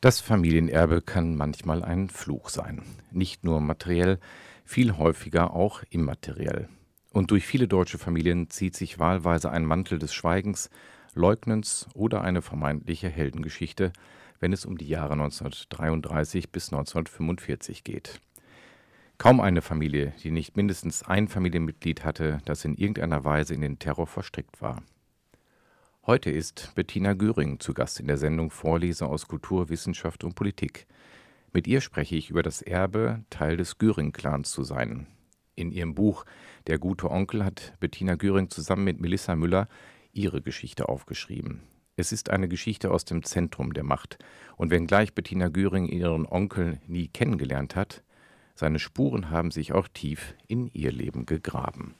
Das Familienerbe kann manchmal ein Fluch sein. Nicht nur materiell, viel häufiger auch immateriell. Und durch viele deutsche Familien zieht sich wahlweise ein Mantel des Schweigens, Leugnens oder eine vermeintliche Heldengeschichte, wenn es um die Jahre 1933 bis 1945 geht. Kaum eine Familie, die nicht mindestens ein Familienmitglied hatte, das in irgendeiner Weise in den Terror verstrickt war. Heute ist Bettina Göring zu Gast in der Sendung Vorleser aus Kultur, Wissenschaft und Politik. Mit ihr spreche ich über das Erbe, Teil des Göring-Clans zu sein. In ihrem Buch Der gute Onkel hat Bettina Göring zusammen mit Melissa Müller ihre Geschichte aufgeschrieben. Es ist eine Geschichte aus dem Zentrum der Macht. Und wenngleich Bettina Göring ihren Onkel nie kennengelernt hat, seine Spuren haben sich auch tief in ihr Leben gegraben.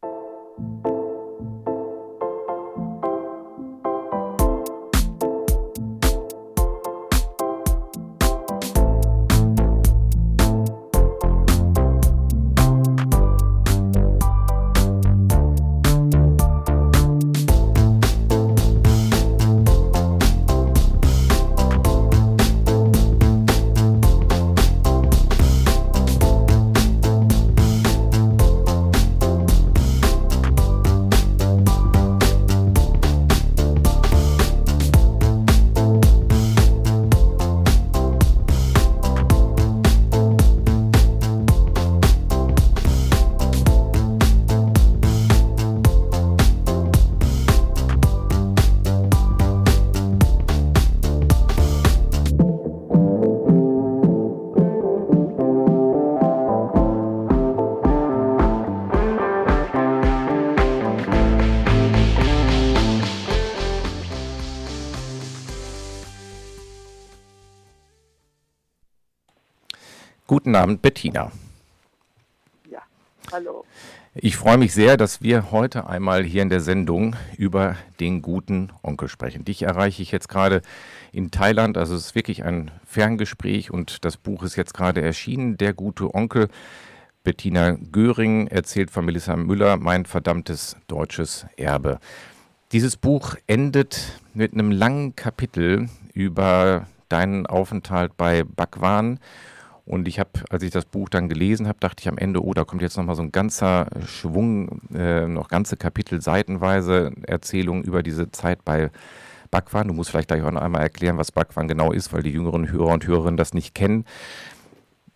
Guten Abend, Bettina. Ja, hallo. Ich freue mich sehr, dass wir heute einmal hier in der Sendung über den guten Onkel sprechen. Dich erreiche ich jetzt gerade in Thailand. Also es ist wirklich ein Ferngespräch und das Buch ist jetzt gerade erschienen. Der gute Onkel. Bettina Göring erzählt von Melissa Müller mein verdammtes deutsches Erbe. Dieses Buch endet mit einem langen Kapitel über deinen Aufenthalt bei Bhagwan und ich habe, als ich das Buch dann gelesen habe, dachte ich am Ende, oh, da kommt jetzt nochmal so ein ganzer Schwung, äh, noch ganze Kapitel seitenweise Erzählung über diese Zeit bei Bhagwan. Du musst vielleicht gleich auch noch einmal erklären, was Bhagwan genau ist, weil die jüngeren Hörer und Hörerinnen das nicht kennen.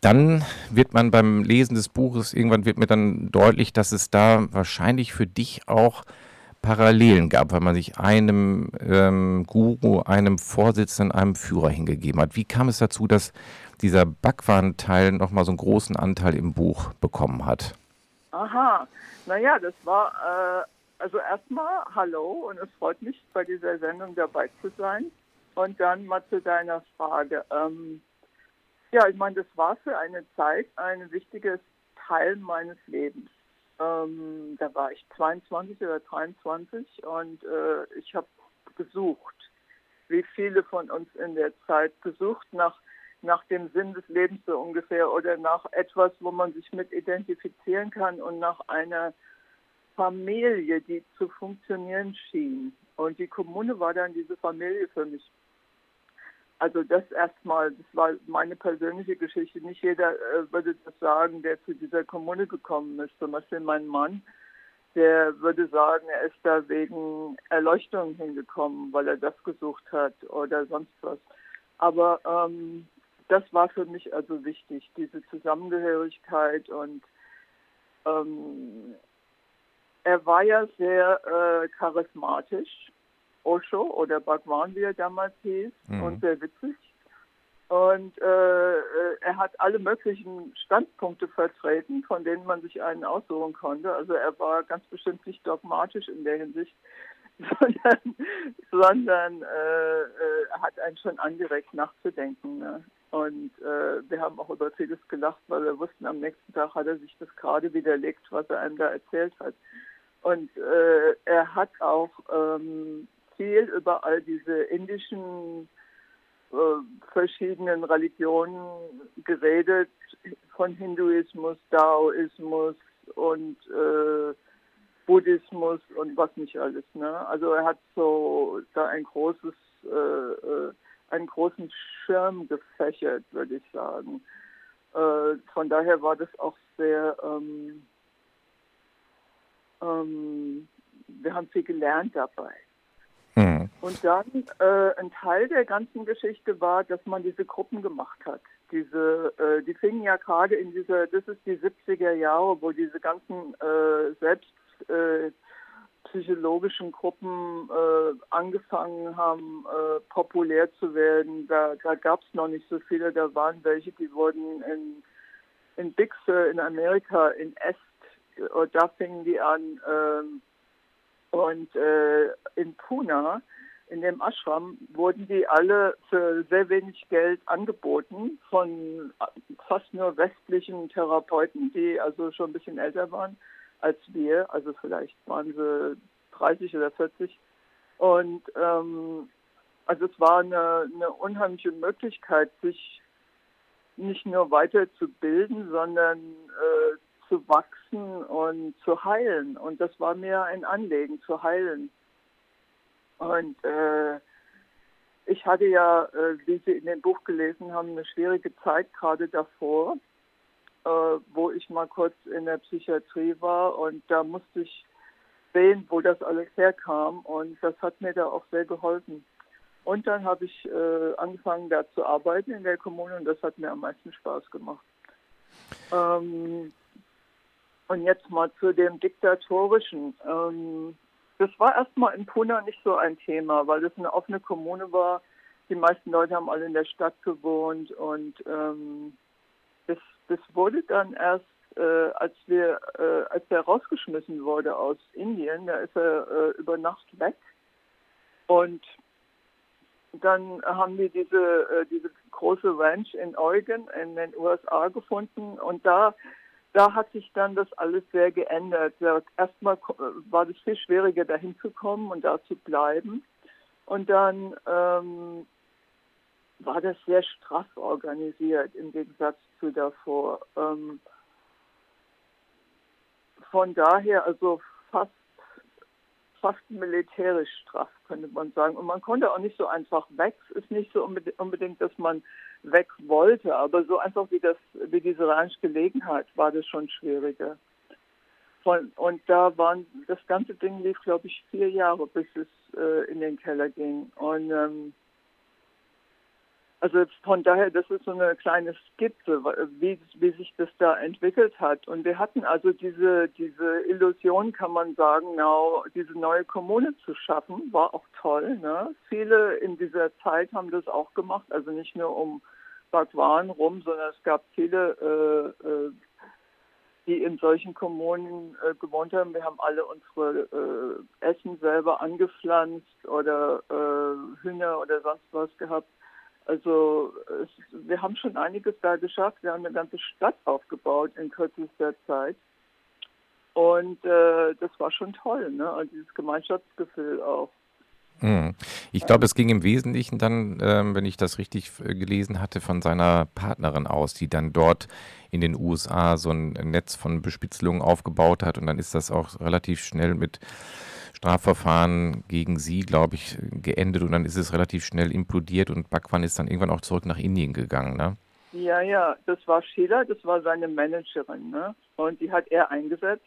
Dann wird man beim Lesen des Buches, irgendwann wird mir dann deutlich, dass es da wahrscheinlich für dich auch Parallelen gab, weil man sich einem ähm, Guru, einem Vorsitzenden, einem Führer hingegeben hat. Wie kam es dazu, dass dieser Bhagwan-Teil nochmal so einen großen Anteil im Buch bekommen hat? Aha, naja, das war, äh, also erstmal Hallo und es freut mich, bei dieser Sendung dabei zu sein. Und dann mal zu deiner Frage. Ähm, ja, ich meine, das war für eine Zeit ein wichtiges Teil meines Lebens. Ähm, da war ich 22 oder 23 und äh, ich habe gesucht, wie viele von uns in der Zeit gesucht nach nach dem Sinn des Lebens so ungefähr oder nach etwas, wo man sich mit identifizieren kann und nach einer Familie, die zu funktionieren schien. Und die Kommune war dann diese Familie für mich. Also das erstmal, das war meine persönliche Geschichte. Nicht jeder äh, würde das sagen, der zu dieser Kommune gekommen ist. Zum Beispiel mein Mann, der würde sagen, er ist da wegen Erleuchtung hingekommen, weil er das gesucht hat oder sonst was. Aber ähm, das war für mich also wichtig, diese Zusammengehörigkeit und ähm, er war ja sehr äh, charismatisch, Osho oder Bhagwan, wie er damals hieß, mhm. und sehr witzig. Und äh, äh, er hat alle möglichen Standpunkte vertreten, von denen man sich einen aussuchen konnte. Also er war ganz bestimmt nicht dogmatisch in der Hinsicht. sondern, sondern äh, äh, hat einen schon angeregt nachzudenken. Ne? Und äh, wir haben auch über vieles gelacht, weil wir wussten, am nächsten Tag hat er sich das gerade widerlegt, was er einem da erzählt hat. Und äh, er hat auch ähm, viel über all diese indischen äh, verschiedenen Religionen geredet, von Hinduismus, Daoismus und äh, Buddhismus und was nicht alles. Ne? Also er hat so da ein großes, äh, äh, einen großen Schirm gefächert, würde ich sagen. Äh, von daher war das auch sehr, ähm, ähm, wir haben viel gelernt dabei. Mhm. Und dann äh, ein Teil der ganzen Geschichte war, dass man diese Gruppen gemacht hat. Diese, äh, die fingen ja gerade in dieser, das ist die 70er Jahre, wo diese ganzen äh, selbst äh, psychologischen Gruppen äh, angefangen haben, äh, populär zu werden. Da, da gab es noch nicht so viele. Da waren welche, die wurden in, in Big Sur in Amerika, in Est, äh, da fingen die an. Ähm, und äh, in Pune, in dem Ashram, wurden die alle für sehr wenig Geld angeboten von fast nur westlichen Therapeuten, die also schon ein bisschen älter waren als wir, also vielleicht waren sie 30 oder 40. Und ähm, also es war eine, eine unheimliche Möglichkeit, sich nicht nur weiterzubilden, sondern äh, zu wachsen und zu heilen. Und das war mir ein Anliegen, zu heilen. Und äh, ich hatte ja, äh, wie Sie in dem Buch gelesen haben, eine schwierige Zeit gerade davor wo ich mal kurz in der Psychiatrie war und da musste ich sehen, wo das alles herkam und das hat mir da auch sehr geholfen. Und dann habe ich äh, angefangen, da zu arbeiten in der Kommune und das hat mir am meisten Spaß gemacht. Ähm, und jetzt mal zu dem Diktatorischen. Ähm, das war erstmal in Pune nicht so ein Thema, weil es eine offene Kommune war. Die meisten Leute haben alle in der Stadt gewohnt und ähm, das das wurde dann erst, äh, als wir, äh, als er rausgeschmissen wurde aus Indien, da ist er äh, über Nacht weg. Und dann haben wir diese, äh, diese große Ranch in Oregon in den USA gefunden und da, da hat sich dann das alles sehr geändert. Erstmal war es viel schwieriger, dahin zu kommen und da zu bleiben. Und dann ähm, war das sehr straff organisiert im Gegensatz zu davor. Ähm, von daher also fast fast militärisch straff, könnte man sagen. Und man konnte auch nicht so einfach weg. Es ist nicht so unbedingt, dass man weg wollte, aber so einfach wie das, wie diese Ranch gelegen hat, war das schon schwieriger. Von, und da waren, das ganze Ding lief, glaube ich, vier Jahre, bis es äh, in den Keller ging. Und ähm, also von daher, das ist so eine kleine Skizze, wie, wie sich das da entwickelt hat. Und wir hatten also diese, diese Illusion, kann man sagen, now, diese neue Kommune zu schaffen, war auch toll. Ne? Viele in dieser Zeit haben das auch gemacht, also nicht nur um Bhagwan rum, sondern es gab viele, äh, äh, die in solchen Kommunen äh, gewohnt haben. Wir haben alle unsere äh, Essen selber angepflanzt oder äh, Hühner oder sonst was gehabt. Also es, wir haben schon einiges da geschafft. Wir haben eine ganze Stadt aufgebaut in kürzester Zeit. Und äh, das war schon toll, ne? Und dieses Gemeinschaftsgefühl auch. Hm. Ich glaube, es ging im Wesentlichen dann, ähm, wenn ich das richtig äh, gelesen hatte, von seiner Partnerin aus, die dann dort in den USA so ein Netz von Bespitzelungen aufgebaut hat. Und dann ist das auch relativ schnell mit Strafverfahren gegen sie, glaube ich, geendet und dann ist es relativ schnell implodiert und Bhagwan ist dann irgendwann auch zurück nach Indien gegangen, ne? Ja, ja, das war Sheila, das war seine Managerin, ne? Und die hat er eingesetzt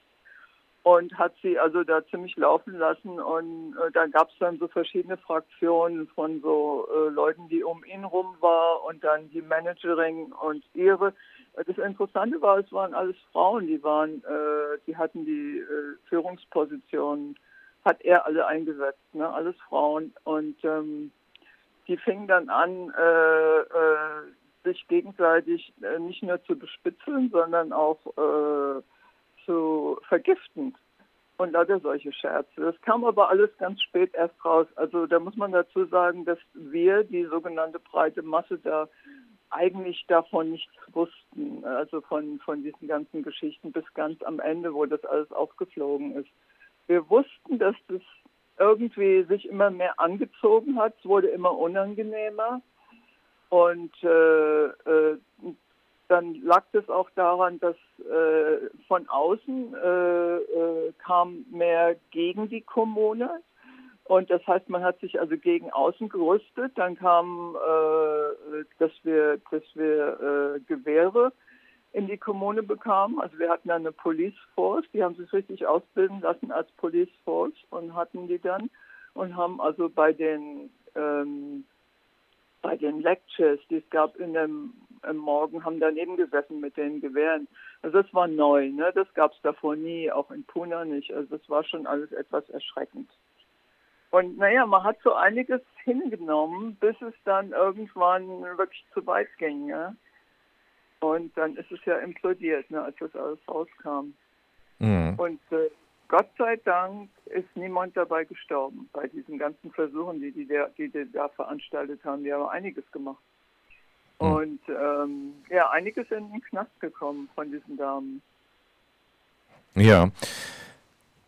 und hat sie also da ziemlich laufen lassen und äh, da gab es dann so verschiedene Fraktionen von so äh, Leuten, die um ihn rum war und dann die Managerin und ihre. Das Interessante war, es waren alles Frauen, die waren, äh, die hatten die äh, Führungspositionen hat er alle eingesetzt, ne? alles Frauen. Und ähm, die fingen dann an, äh, äh, sich gegenseitig äh, nicht nur zu bespitzeln, sondern auch äh, zu vergiften. und lauter solche Scherze. Das kam aber alles ganz spät erst raus. Also da muss man dazu sagen, dass wir, die sogenannte breite Masse, da eigentlich davon nichts wussten. Also von, von diesen ganzen Geschichten bis ganz am Ende, wo das alles aufgeflogen ist. Wir wussten, dass das irgendwie sich immer mehr angezogen hat. Es wurde immer unangenehmer. Und äh, äh, dann lag es auch daran, dass äh, von außen äh, äh, kam mehr gegen die Kommune. Und das heißt, man hat sich also gegen außen gerüstet. Dann kam, äh, dass wir, dass wir Gewehre in die Kommune bekamen. Also wir hatten eine Police Force, die haben sich richtig ausbilden lassen als Police Force und hatten die dann und haben also bei den ähm, bei den Lectures, die es gab in dem im Morgen, haben daneben gesessen mit den Gewehren. Also das war neu, ne? Das gab es davor nie, auch in Puna nicht. Also das war schon alles etwas erschreckend. Und naja, man hat so einiges hingenommen, bis es dann irgendwann wirklich zu weit ging. Ja? Und dann ist es ja implodiert, ne, als das alles rauskam. Mhm. Und äh, Gott sei Dank ist niemand dabei gestorben bei diesen ganzen Versuchen, die die, der, die, die da veranstaltet haben. Die haben einiges gemacht. Mhm. Und ähm, ja, einige sind in den Knast gekommen von diesen Damen. Ja.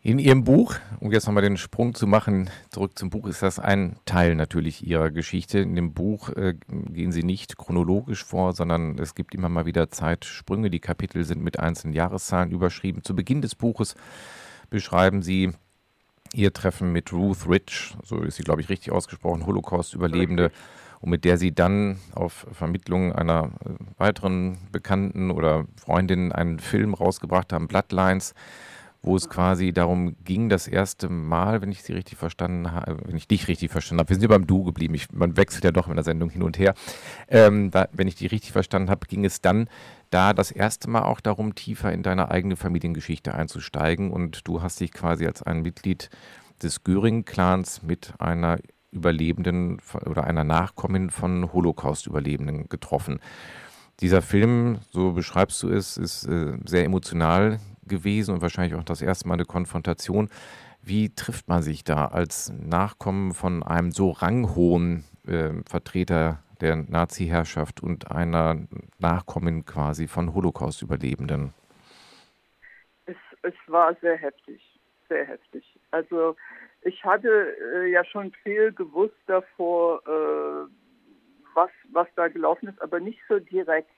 In Ihrem Buch, um jetzt nochmal den Sprung zu machen, zurück zum Buch, ist das ein Teil natürlich Ihrer Geschichte. In dem Buch äh, gehen Sie nicht chronologisch vor, sondern es gibt immer mal wieder Zeitsprünge. Die Kapitel sind mit einzelnen Jahreszahlen überschrieben. Zu Beginn des Buches beschreiben Sie Ihr Treffen mit Ruth Rich, so ist sie, glaube ich, richtig ausgesprochen, Holocaust-Überlebende, und mit der Sie dann auf Vermittlung einer äh, weiteren Bekannten oder Freundin einen Film rausgebracht haben, Bloodlines wo es quasi darum ging, das erste Mal, wenn ich sie richtig verstanden habe, wenn ich dich richtig verstanden habe, wir sind ja beim Du geblieben, ich, man wechselt ja doch in der Sendung hin und her, ähm, da, wenn ich die richtig verstanden habe, ging es dann da das erste Mal auch darum, tiefer in deine eigene Familiengeschichte einzusteigen. Und du hast dich quasi als ein Mitglied des Göring-Clans mit einer Überlebenden oder einer Nachkommin von Holocaust-Überlebenden getroffen. Dieser Film, so beschreibst du es, ist äh, sehr emotional gewesen und wahrscheinlich auch das erste Mal eine Konfrontation. Wie trifft man sich da als Nachkommen von einem so ranghohen äh, Vertreter der Nazi-Herrschaft und einer Nachkommen quasi von Holocaust-Überlebenden? Es, es war sehr heftig, sehr heftig. Also ich hatte äh, ja schon viel gewusst davor, äh, was, was da gelaufen ist, aber nicht so direkt,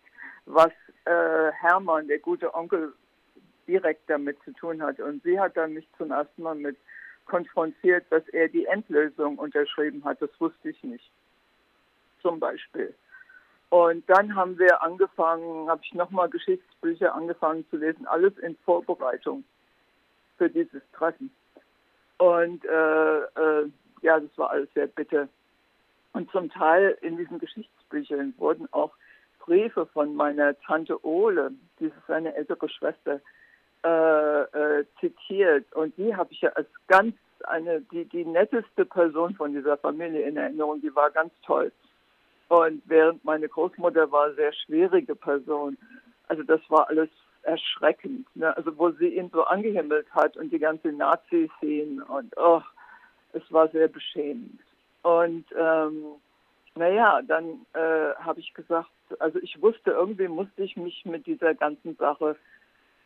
was äh, Hermann, der gute Onkel direkt damit zu tun hat. Und sie hat dann mich zum ersten Mal mit konfrontiert, dass er die Endlösung unterschrieben hat. Das wusste ich nicht. Zum Beispiel. Und dann haben wir angefangen, habe ich nochmal Geschichtsbücher angefangen zu lesen, alles in Vorbereitung für dieses Treffen. Und äh, äh, ja, das war alles sehr bitter. Und zum Teil in diesen Geschichtsbüchern wurden auch Briefe von meiner Tante Ole, die ist seine ältere Schwester, äh, äh, zitiert. Und die habe ich ja als ganz eine, die, die netteste Person von dieser Familie in Erinnerung. Die war ganz toll. Und während meine Großmutter war eine sehr schwierige Person. Also das war alles erschreckend. Ne? Also wo sie ihn so angehimmelt hat und die ganze Nazi-Szene und oh, es war sehr beschämend. Und ähm, naja, dann äh, habe ich gesagt, also ich wusste, irgendwie musste ich mich mit dieser ganzen Sache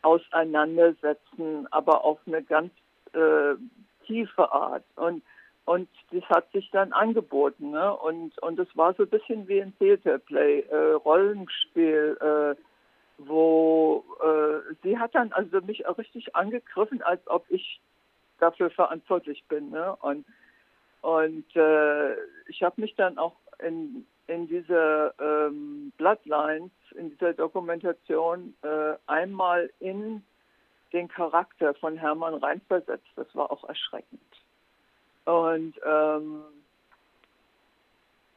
auseinandersetzen, aber auf eine ganz äh, tiefe Art. Und und das hat sich dann angeboten, ne? Und und es war so ein bisschen wie ein Theaterplay, äh, Rollenspiel, äh, wo äh, sie hat dann also mich auch richtig angegriffen, als ob ich dafür verantwortlich bin, ne? Und und äh, ich habe mich dann auch in in dieser ähm, Bloodlines, in dieser Dokumentation äh, einmal in den Charakter von Hermann reinversetzt. Das war auch erschreckend. Und ähm,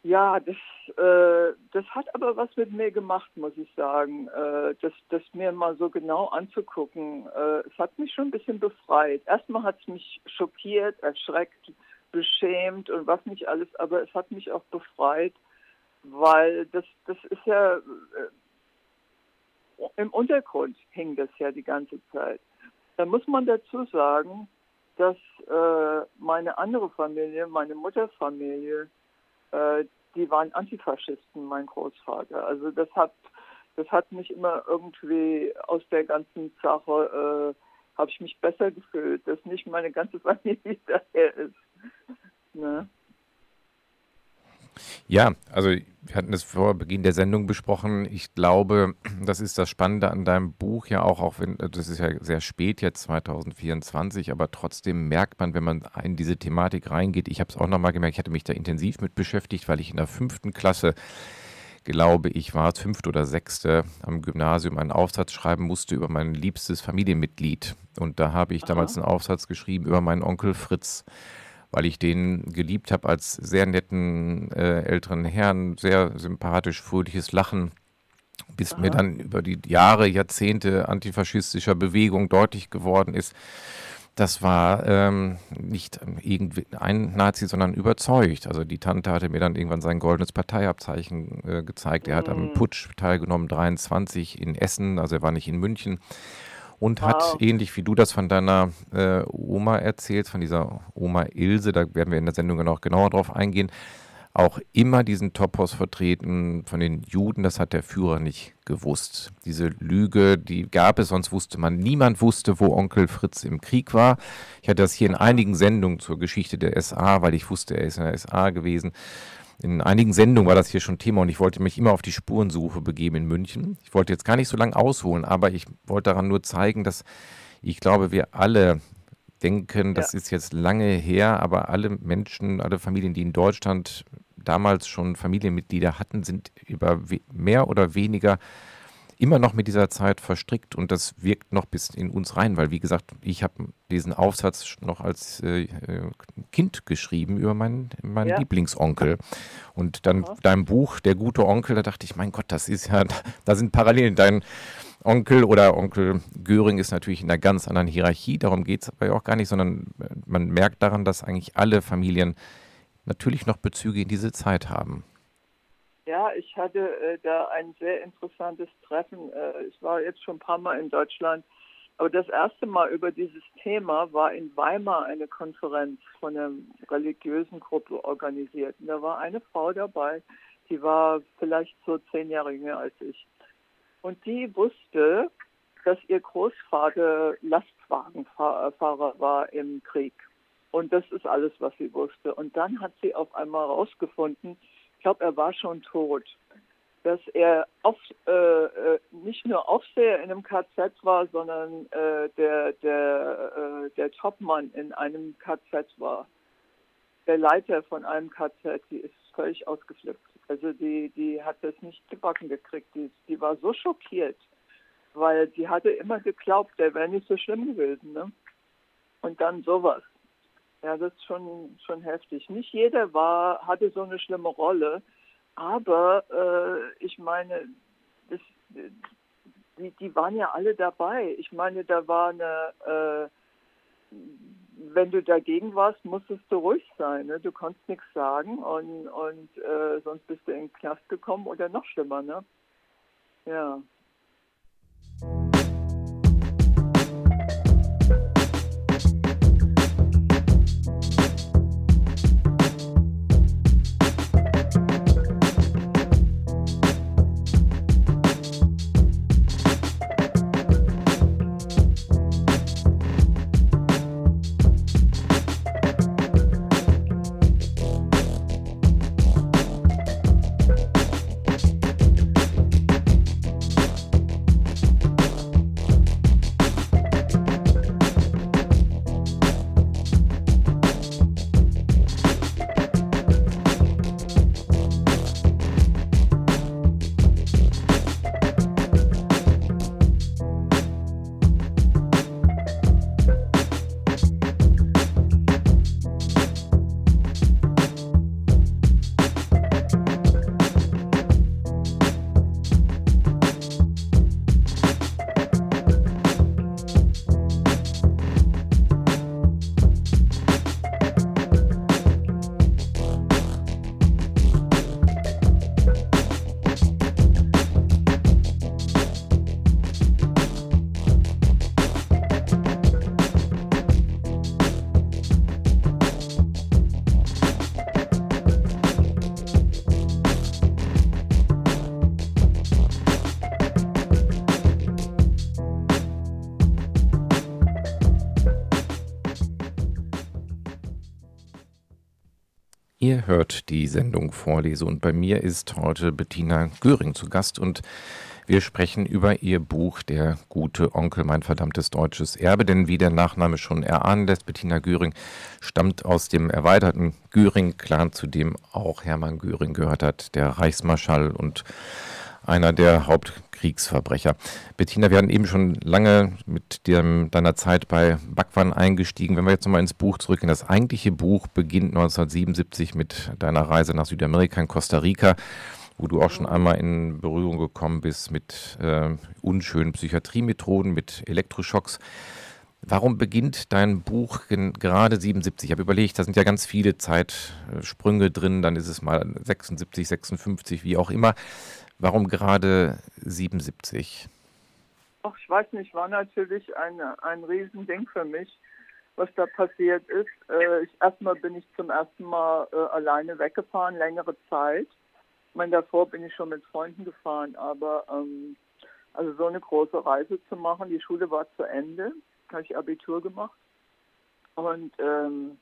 ja, das, äh, das hat aber was mit mir gemacht, muss ich sagen. Äh, das, das mir mal so genau anzugucken, äh, es hat mich schon ein bisschen befreit. Erstmal hat es mich schockiert, erschreckt, beschämt und was nicht alles, aber es hat mich auch befreit weil das, das ist ja, äh, im Untergrund hing das ja die ganze Zeit. Da muss man dazu sagen, dass äh, meine andere Familie, meine Mutterfamilie, äh, die waren Antifaschisten, mein Großvater. Also das hat, das hat mich immer irgendwie aus der ganzen Sache, äh, habe ich mich besser gefühlt, dass nicht meine ganze Familie daher ist. Ne? Ja, also wir hatten es vor Beginn der Sendung besprochen. Ich glaube, das ist das Spannende an deinem Buch ja auch, auch wenn das ist ja sehr spät jetzt 2024, aber trotzdem merkt man, wenn man in diese Thematik reingeht. Ich habe es auch nochmal gemerkt, ich hatte mich da intensiv mit beschäftigt, weil ich in der fünften Klasse glaube ich, war es fünfte oder sechste am Gymnasium einen Aufsatz schreiben musste über mein liebstes Familienmitglied. Und da habe ich Aha. damals einen Aufsatz geschrieben über meinen Onkel Fritz weil ich den geliebt habe als sehr netten äh, älteren Herrn, sehr sympathisch, fröhliches Lachen, bis Aha. mir dann über die Jahre, Jahrzehnte antifaschistischer Bewegung deutlich geworden ist, das war ähm, nicht irgendwie ein Nazi, sondern überzeugt. Also die Tante hatte mir dann irgendwann sein goldenes Parteiabzeichen äh, gezeigt. Er hat am mhm. Putsch teilgenommen, 23 in Essen, also er war nicht in München und wow. hat ähnlich wie du das von deiner äh, Oma erzählst, von dieser Oma Ilse, da werden wir in der Sendung noch genauer drauf eingehen, auch immer diesen Topos vertreten von den Juden, das hat der Führer nicht gewusst. Diese Lüge, die gab es, sonst wusste man, niemand wusste, wo Onkel Fritz im Krieg war. Ich hatte das hier in einigen Sendungen zur Geschichte der SA, weil ich wusste, er ist in der SA gewesen. In einigen Sendungen war das hier schon Thema und ich wollte mich immer auf die Spurensuche begeben in München. Ich wollte jetzt gar nicht so lange ausholen, aber ich wollte daran nur zeigen, dass ich glaube, wir alle denken, das ja. ist jetzt lange her, aber alle Menschen, alle Familien, die in Deutschland damals schon Familienmitglieder hatten, sind über mehr oder weniger immer noch mit dieser Zeit verstrickt und das wirkt noch bis in uns rein, weil wie gesagt, ich habe diesen Aufsatz noch als äh, äh, Kind geschrieben über meinen, meinen ja. Lieblingsonkel. Und dann Aha. dein Buch, Der gute Onkel, da dachte ich, mein Gott, das ist ja, da sind Parallelen. Dein Onkel oder Onkel Göring ist natürlich in einer ganz anderen Hierarchie, darum geht es aber auch gar nicht, sondern man merkt daran, dass eigentlich alle Familien natürlich noch Bezüge in diese Zeit haben. Ja, ich hatte äh, da ein sehr interessantes Treffen. Äh, ich war jetzt schon ein paar Mal in Deutschland, aber das erste Mal über dieses Thema war in Weimar eine Konferenz von einer religiösen Gruppe organisiert. Und da war eine Frau dabei, die war vielleicht so zehn Jahre jünger als ich. Und die wusste, dass ihr Großvater Lastwagenfahrer war im Krieg. Und das ist alles, was sie wusste. Und dann hat sie auf einmal herausgefunden, glaube, er war schon tot, dass er auf, äh, äh, nicht nur Aufseher in einem KZ war, sondern äh, der, der, äh, der Topmann in einem KZ war. Der Leiter von einem KZ, die ist völlig ausgeflippt. Also die, die hat das nicht gebacken gekriegt. Die, die war so schockiert, weil die hatte immer geglaubt, der wäre nicht so schlimm gewesen. Ne? Und dann sowas. Ja, das ist schon, schon heftig. Nicht jeder war, hatte so eine schlimme Rolle, aber äh, ich meine, das, die, die waren ja alle dabei. Ich meine, da war eine, äh, wenn du dagegen warst, musstest du ruhig sein. Ne? Du konntest nichts sagen und, und äh, sonst bist du in den Knast gekommen oder noch schlimmer. Ne? Ja. Ihr hört die Sendung Vorlese und bei mir ist heute Bettina Göring zu Gast und wir sprechen über ihr Buch Der gute Onkel, mein verdammtes deutsches Erbe. Denn wie der Nachname schon erahnen lässt, Bettina Göring stammt aus dem erweiterten Göring-Clan, zu dem auch Hermann Göring gehört hat, der Reichsmarschall und einer der Hauptkriegsverbrecher. Bettina, wir hatten eben schon lange mit dem, deiner Zeit bei Backwan eingestiegen. Wenn wir jetzt nochmal ins Buch zurückgehen, das eigentliche Buch beginnt 1977 mit deiner Reise nach Südamerika in Costa Rica, wo du auch schon einmal in Berührung gekommen bist mit äh, unschönen Psychiatriemethoden, mit Elektroschocks. Warum beginnt dein Buch gerade 77? Ich habe überlegt, da sind ja ganz viele Zeitsprünge drin, dann ist es mal 76, 56, wie auch immer. Warum gerade 77? Ach, ich weiß nicht, war natürlich ein, ein Riesending für mich, was da passiert ist. Äh, ich, erstmal bin ich zum ersten Mal äh, alleine weggefahren, längere Zeit. Ich meine, davor bin ich schon mit Freunden gefahren, aber ähm, also so eine große Reise zu machen, die Schule war zu Ende, habe ich Abitur gemacht. Und ähm,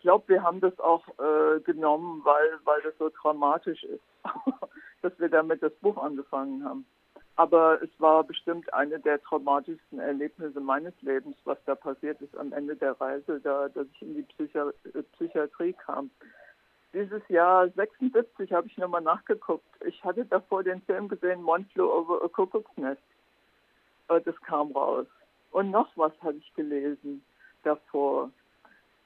glaube, wir haben das auch äh, genommen, weil, weil das so dramatisch ist, dass wir damit das Buch angefangen haben. Aber es war bestimmt eine der traumatischsten Erlebnisse meines Lebens, was da passiert ist am Ende der Reise, da, dass ich in die Psychi äh, Psychiatrie kam. Dieses Jahr 76 habe ich nochmal nachgeguckt. Ich hatte davor den Film gesehen, One Flew Over a Cuckoo's Nest. Äh, das kam raus. Und noch was habe ich gelesen davor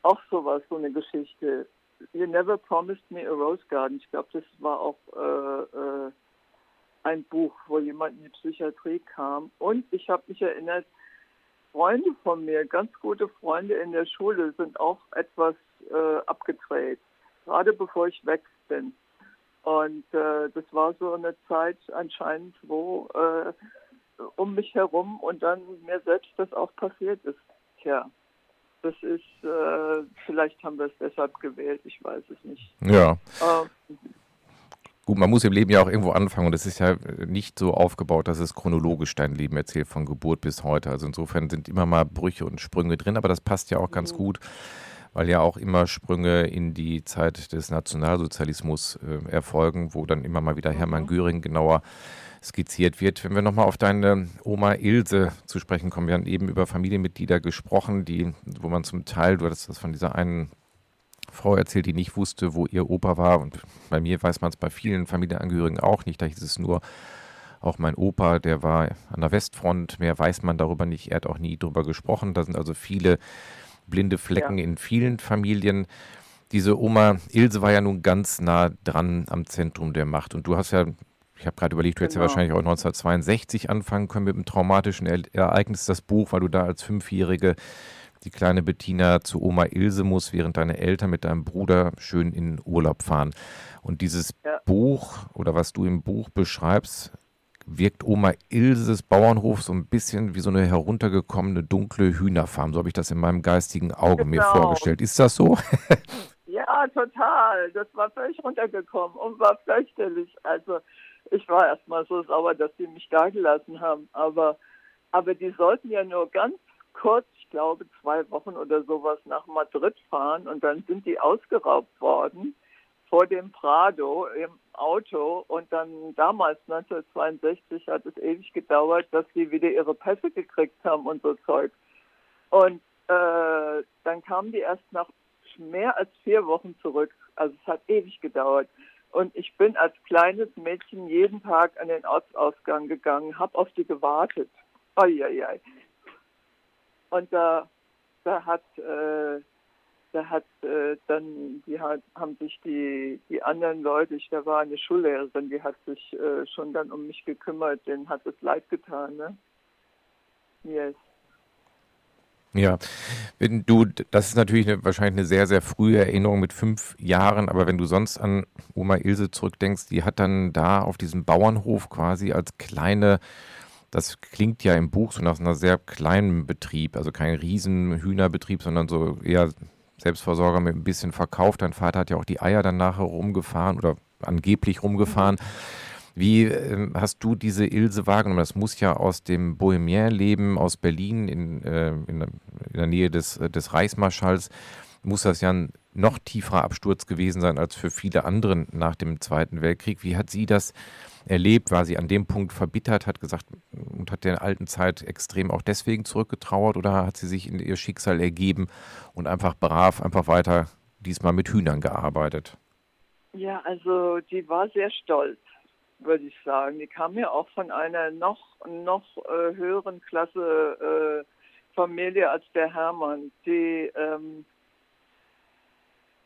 auch sowas, so eine Geschichte. You Never Promised Me a Rose Garden. Ich glaube, das war auch äh, äh, ein Buch, wo jemand in die Psychiatrie kam. Und ich habe mich erinnert, Freunde von mir, ganz gute Freunde in der Schule, sind auch etwas äh, abgedreht, gerade bevor ich weg bin. Und äh, das war so eine Zeit anscheinend, wo äh, um mich herum und dann mir selbst das auch passiert ist. Tja. Das ist, äh, vielleicht haben wir es deshalb gewählt, ich weiß es nicht. Ja. Ähm, Gut, man muss im Leben ja auch irgendwo anfangen und es ist ja nicht so aufgebaut, dass es chronologisch dein Leben erzählt, von Geburt bis heute. Also insofern sind immer mal Brüche und Sprünge drin, aber das passt ja auch ganz mhm. gut, weil ja auch immer Sprünge in die Zeit des Nationalsozialismus äh, erfolgen, wo dann immer mal wieder Hermann mhm. Göring genauer skizziert wird. Wenn wir nochmal auf deine Oma Ilse zu sprechen kommen, wir haben eben über Familienmitglieder gesprochen, die, wo man zum Teil, du hattest das von dieser einen Frau erzählt, die nicht wusste, wo ihr Opa war. Und bei mir weiß man es bei vielen Familienangehörigen auch nicht. Da hieß es nur, auch mein Opa, der war an der Westfront. Mehr weiß man darüber nicht. Er hat auch nie darüber gesprochen. Da sind also viele blinde Flecken ja. in vielen Familien. Diese Oma Ilse war ja nun ganz nah dran am Zentrum der Macht. Und du hast ja ich habe gerade überlegt, du hättest ja genau. wahrscheinlich auch 1962 anfangen können mit einem traumatischen Ereignis, das Buch, weil du da als Fünfjährige die kleine Bettina zu Oma Ilse muss, während deine Eltern mit deinem Bruder schön in Urlaub fahren. Und dieses ja. Buch oder was du im Buch beschreibst, wirkt Oma Ilses Bauernhof so ein bisschen wie so eine heruntergekommene dunkle Hühnerfarm. So habe ich das in meinem geistigen Auge genau. mir vorgestellt. Ist das so? ja, total. Das war völlig runtergekommen und war fürchterlich. Also ich war erstmal so sauer, dass sie mich da gelassen haben. Aber, aber die sollten ja nur ganz kurz, ich glaube zwei Wochen oder sowas nach Madrid fahren und dann sind die ausgeraubt worden vor dem Prado im Auto und dann damals 1962 hat es ewig gedauert, dass sie wieder ihre Pässe gekriegt haben und so Zeug. Und äh, dann kamen die erst nach mehr als vier Wochen zurück. Also es hat ewig gedauert. Und ich bin als kleines Mädchen jeden Tag an den Ortsausgang gegangen, habe auf die gewartet. Eieiei. Und da, da hat, äh, da hat äh, dann, die hat, haben sich die, die anderen Leute, ich, da war eine Schullehrerin, die hat sich äh, schon dann um mich gekümmert, denen hat es leid getan, ne? Yes. Ja, wenn du, das ist natürlich eine, wahrscheinlich eine sehr, sehr frühe Erinnerung mit fünf Jahren, aber wenn du sonst an Oma Ilse zurückdenkst, die hat dann da auf diesem Bauernhof quasi als kleine, das klingt ja im Buch so nach einer sehr kleinen Betrieb, also kein Riesenhühnerbetrieb, sondern so eher Selbstversorger mit ein bisschen Verkauf. Dein Vater hat ja auch die Eier dann nachher rumgefahren oder angeblich rumgefahren. Mhm wie äh, hast du diese Ilse wahrgenommen? Das muss ja aus dem Bohemien-Leben aus Berlin in, äh, in, der Nähe des, des Reichsmarschalls. muss das ja ein noch tieferer Absturz gewesen sein als für viele andere nach dem Zweiten Weltkrieg. Wie hat sie das erlebt? War sie an dem Punkt verbittert, hat gesagt und hat der alten Zeit extrem auch deswegen zurückgetrauert oder hat sie sich in ihr Schicksal ergeben und einfach brav, einfach weiter diesmal mit Hühnern gearbeitet? Ja, also die war sehr stolz, würde ich sagen. Die kam ja auch von einer noch, noch äh, höheren Klasse äh, Familie als der Hermann. Die ähm,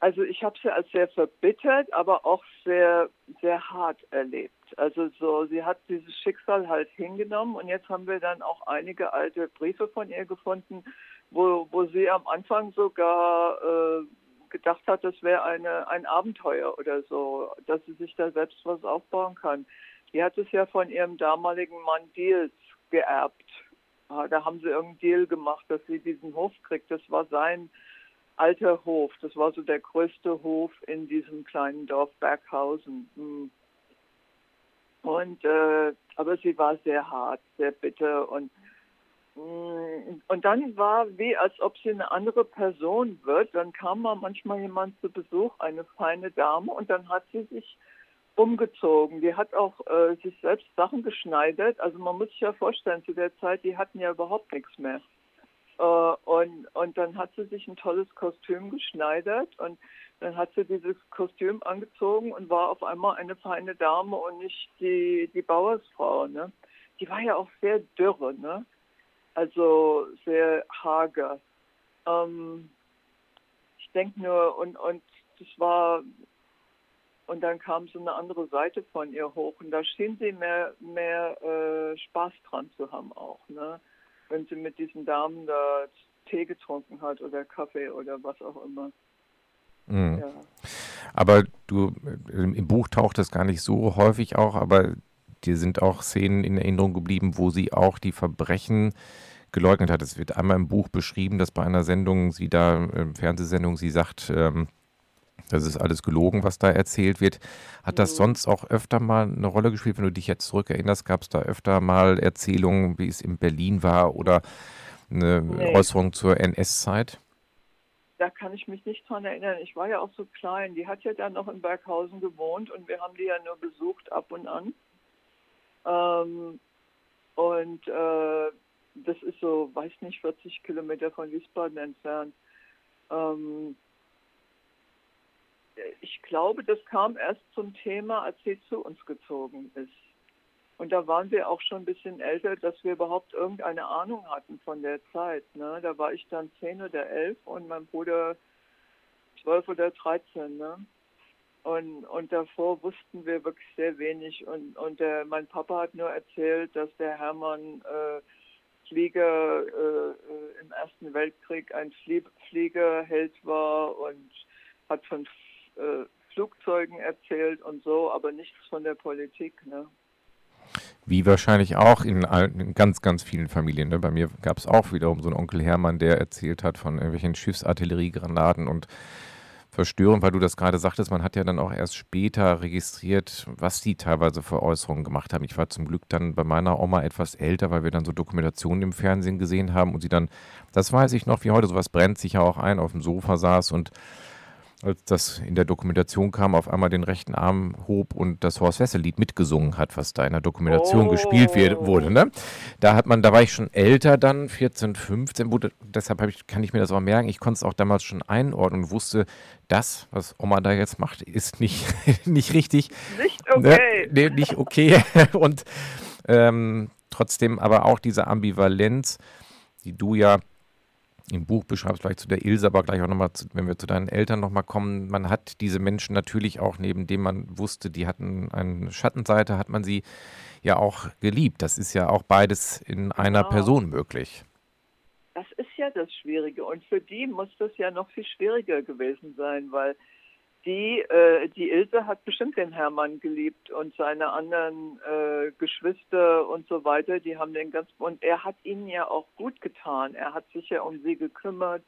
also ich habe sie als sehr verbittert, aber auch sehr, sehr hart erlebt. Also so, sie hat dieses Schicksal halt hingenommen und jetzt haben wir dann auch einige alte Briefe von ihr gefunden, wo, wo sie am Anfang sogar äh, gedacht hat, das wäre eine, ein Abenteuer oder so, dass sie sich da selbst was aufbauen kann. Die hat es ja von ihrem damaligen Mann Deals geerbt. Da haben sie irgendeinen Deal gemacht, dass sie diesen Hof kriegt. Das war sein alter Hof. Das war so der größte Hof in diesem kleinen Dorf Berghausen. Hm. Und äh, aber sie war sehr hart, sehr bitter und und dann war wie als ob sie eine andere Person wird. Dann kam mal manchmal jemand zu Besuch, eine feine Dame, und dann hat sie sich umgezogen. Die hat auch äh, sich selbst Sachen geschneidert. Also man muss sich ja vorstellen, zu der Zeit, die hatten ja überhaupt nichts mehr. Äh, und, und dann hat sie sich ein tolles Kostüm geschneidert und dann hat sie dieses Kostüm angezogen und war auf einmal eine feine Dame und nicht die, die Bauersfrau. Ne? Die war ja auch sehr dürre, ne? Also sehr hager. Ähm, ich denke nur, und, und das war, und dann kam so eine andere Seite von ihr hoch und da schien sie mehr, mehr äh, Spaß dran zu haben auch. Ne? wenn sie mit diesen Damen da Tee getrunken hat oder Kaffee oder was auch immer. Mhm. Ja. Aber du, im Buch taucht das gar nicht so häufig auch, aber dir sind auch Szenen in Erinnerung geblieben, wo sie auch die Verbrechen geleugnet hat. Es wird einmal im Buch beschrieben, dass bei einer Sendung, sie da, äh, Fernsehsendung, sie sagt, ähm, das ist alles gelogen, was da erzählt wird. Hat das mhm. sonst auch öfter mal eine Rolle gespielt? Wenn du dich jetzt zurückerinnerst, gab es da öfter mal Erzählungen, wie es in Berlin war oder eine nee. Äußerung zur NS-Zeit? Da kann ich mich nicht dran erinnern. Ich war ja auch so klein. Die hat ja dann noch in Berghausen gewohnt und wir haben die ja nur besucht ab und an. Ähm, und äh, das ist so, weiß nicht, 40 Kilometer von Wiesbaden entfernt. Ähm, ich glaube, das kam erst zum Thema, als sie zu uns gezogen ist. Und da waren wir auch schon ein bisschen älter, dass wir überhaupt irgendeine Ahnung hatten von der Zeit. Ne? Da war ich dann zehn oder elf und mein Bruder zwölf oder dreizehn. Ne? Und, und davor wussten wir wirklich sehr wenig. Und, und der, mein Papa hat nur erzählt, dass der Hermann äh, Flieger äh, äh im Ersten Weltkrieg ein Flie Fliegerheld war und hat von äh, Flugzeugen erzählt und so, aber nichts von der Politik. Ne? Wie wahrscheinlich auch in, in, ganz, ganz vielen Familien. Ne? Bei mir gab es auch wiederum so einen Onkel Hermann, der erzählt hat von irgendwelchen Schiffsartilleriegranaten und verstörend, weil du das gerade sagtest, man hat ja dann auch erst später registriert, was die teilweise für Äußerungen gemacht haben. Ich war zum Glück dann bei meiner Oma etwas älter, weil wir dann so Dokumentationen im Fernsehen gesehen haben und sie dann, das weiß ich noch wie heute, sowas brennt sich ja auch ein, auf dem Sofa saß und als das in der Dokumentation kam, auf einmal den rechten Arm hob und das Horst Wessel-Lied mitgesungen hat, was da in der Dokumentation oh. gespielt wird, wurde. Ne? Da hat man, da war ich schon älter dann, 14, 15, wurde, deshalb ich, kann ich mir das auch merken. Ich konnte es auch damals schon einordnen und wusste, das, was Oma da jetzt macht, ist nicht, nicht richtig. Nicht ne? okay. Ne? Nee, nicht okay. und ähm, trotzdem aber auch diese Ambivalenz, die du ja im Buch beschreibst, vielleicht zu der Ilse, aber gleich auch nochmal, wenn wir zu deinen Eltern nochmal kommen, man hat diese Menschen natürlich auch, neben dem man wusste, die hatten eine Schattenseite, hat man sie ja auch geliebt. Das ist ja auch beides in einer genau. Person möglich. Das ist ja das Schwierige. Und für die muss das ja noch viel schwieriger gewesen sein, weil die, äh, die Ilse hat bestimmt den Hermann geliebt und seine anderen äh, Geschwister und so weiter, die haben den ganz, und er hat ihnen ja auch gut getan. Er hat sich ja um sie gekümmert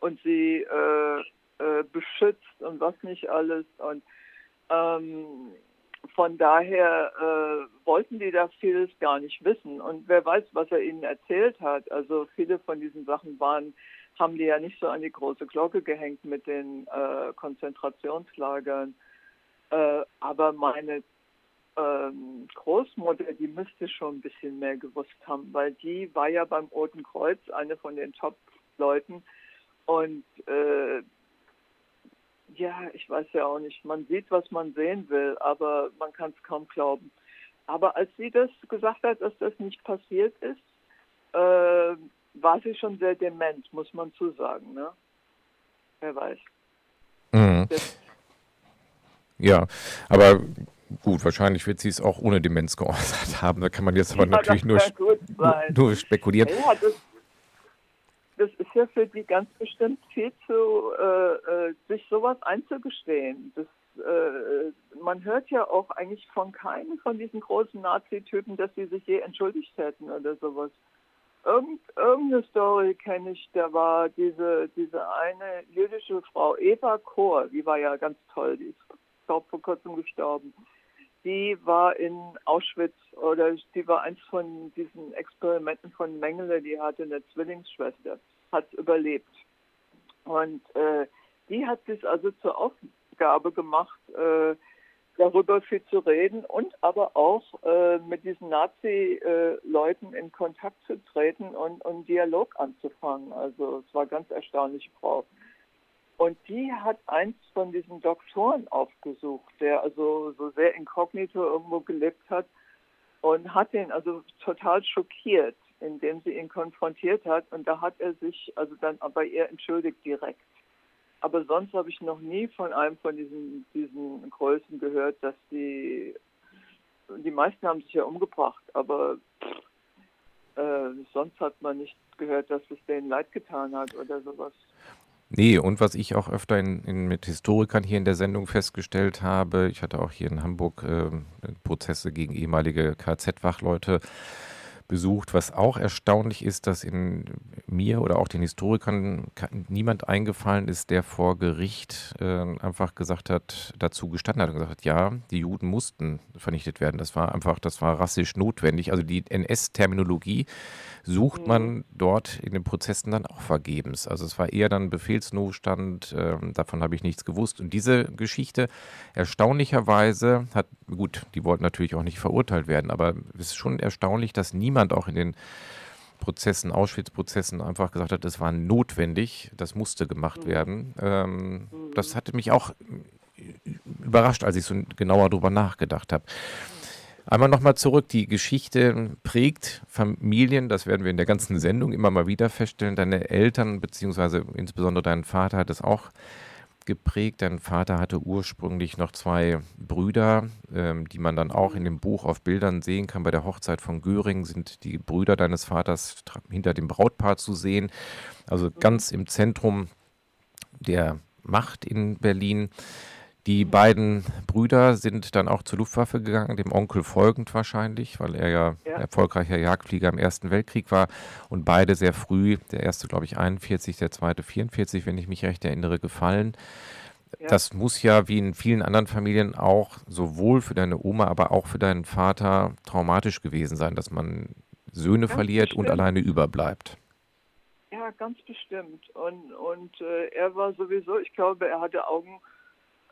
und sie äh, äh, beschützt und was nicht alles. Und ähm, von daher äh, wollten die da vieles gar nicht wissen. Und wer weiß, was er ihnen erzählt hat. Also viele von diesen Sachen waren haben die ja nicht so an die große Glocke gehängt mit den äh, Konzentrationslagern. Äh, aber meine ähm, Großmutter, die müsste schon ein bisschen mehr gewusst haben, weil die war ja beim Roten Kreuz eine von den Top-Leuten. Und äh, ja, ich weiß ja auch nicht, man sieht, was man sehen will, aber man kann es kaum glauben. Aber als sie das gesagt hat, dass das nicht passiert ist, äh, war sie schon sehr dement, muss man zusagen. Ne? Wer weiß. Mhm. Ja, aber gut, wahrscheinlich wird sie es auch ohne Demenz geäußert haben. Da kann man jetzt aber ja, natürlich nur, nur, spekulieren. Ja, das, das, ist ja für die ganz bestimmt viel zu, äh, äh sich sowas einzugestehen. Das, äh, man hört ja auch eigentlich von keinem von diesen großen Nazi-Typen, dass sie sich je entschuldigt hätten oder sowas. Irgend, irgendeine Story kenne ich, da war diese, diese eine jüdische Frau, Eva Kohr, die war ja ganz toll, die ist glaube vor kurzem gestorben. Die war in Auschwitz oder die war eins von diesen Experimenten von Mengele, die hatte eine Zwillingsschwester, hat überlebt. Und äh, die hat sich also zur Aufgabe gemacht, äh, darüber viel zu reden und aber auch äh, mit diesen Nazi-Leuten in Kontakt zu treten und, und Dialog anzufangen. Also es war ganz erstaunliche Frau. Und die hat eins von diesen Doktoren aufgesucht, der also so sehr inkognito irgendwo gelebt hat und hat ihn also total schockiert, indem sie ihn konfrontiert hat. Und da hat er sich also dann bei ihr entschuldigt direkt. Aber sonst habe ich noch nie von einem von diesen, diesen Größen gehört, dass die, die meisten haben sich ja umgebracht, aber äh, sonst hat man nicht gehört, dass es denen leid getan hat oder sowas. Nee, und was ich auch öfter in, in, mit Historikern hier in der Sendung festgestellt habe, ich hatte auch hier in Hamburg äh, Prozesse gegen ehemalige KZ-Wachleute besucht. Was auch erstaunlich ist, dass in mir oder auch den Historikern niemand eingefallen ist, der vor Gericht äh, einfach gesagt hat, dazu gestanden hat und gesagt hat, ja, die Juden mussten vernichtet werden. Das war einfach, das war rassisch notwendig. Also die NS-Terminologie sucht man mhm. dort in den Prozessen dann auch vergebens. Also es war eher dann Befehlsnotstand, äh, davon habe ich nichts gewusst. Und diese Geschichte erstaunlicherweise hat, gut, die wollten natürlich auch nicht verurteilt werden, aber es ist schon erstaunlich, dass niemand niemand auch in den Prozessen, Auschwitz-Prozessen einfach gesagt hat, das war notwendig, das musste gemacht mhm. werden. Ähm, das hatte mich auch überrascht, als ich so genauer darüber nachgedacht habe. Einmal nochmal zurück, die Geschichte prägt Familien, das werden wir in der ganzen Sendung immer mal wieder feststellen. Deine Eltern, beziehungsweise insbesondere dein Vater hat es auch geprägt. Dein Vater hatte ursprünglich noch zwei Brüder, ähm, die man dann auch in dem Buch auf Bildern sehen kann. Bei der Hochzeit von Göring sind die Brüder deines Vaters hinter dem Brautpaar zu sehen. Also ganz im Zentrum der Macht in Berlin. Die beiden Brüder sind dann auch zur Luftwaffe gegangen, dem Onkel folgend wahrscheinlich, weil er ja, ja. erfolgreicher Jagdflieger im Ersten Weltkrieg war und beide sehr früh, der erste glaube ich 41, der zweite 44, wenn ich mich recht erinnere, gefallen. Ja. Das muss ja wie in vielen anderen Familien auch sowohl für deine Oma, aber auch für deinen Vater traumatisch gewesen sein, dass man Söhne ganz verliert bestimmt. und alleine überbleibt. Ja, ganz bestimmt. Und, und äh, er war sowieso, ich glaube, er hatte Augen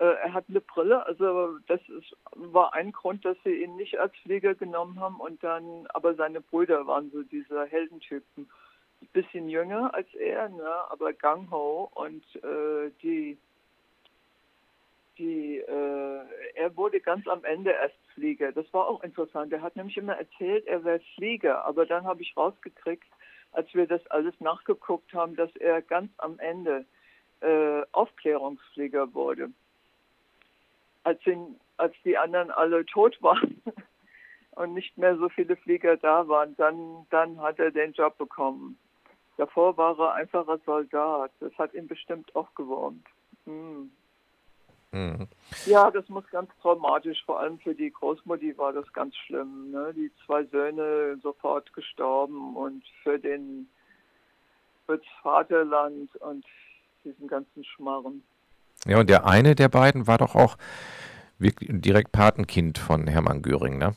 er hat eine Brille, also das ist, war ein Grund, dass sie ihn nicht als Flieger genommen haben und dann, aber seine Brüder waren so diese Heldentypen. Ein bisschen jünger als er, ne, aber Gang Ho und äh, die, die, äh, er wurde ganz am Ende erst Flieger. Das war auch interessant. Er hat nämlich immer erzählt, er wäre Flieger, aber dann habe ich rausgekriegt, als wir das alles nachgeguckt haben, dass er ganz am Ende äh, Aufklärungsflieger wurde als, ihn, als die anderen alle tot waren und nicht mehr so viele Flieger da waren, dann, dann hat er den Job bekommen. Davor war er einfacher Soldat. Das hat ihn bestimmt auch gewurmt. Hm. Mhm. Ja, das muss ganz traumatisch, vor allem für die Großmutti war das ganz schlimm. Ne? Die zwei Söhne sofort gestorben und für den fürs Vaterland und diesen ganzen Schmarren. Ja, und der eine der beiden war doch auch direkt Patenkind von Hermann Göring, ne?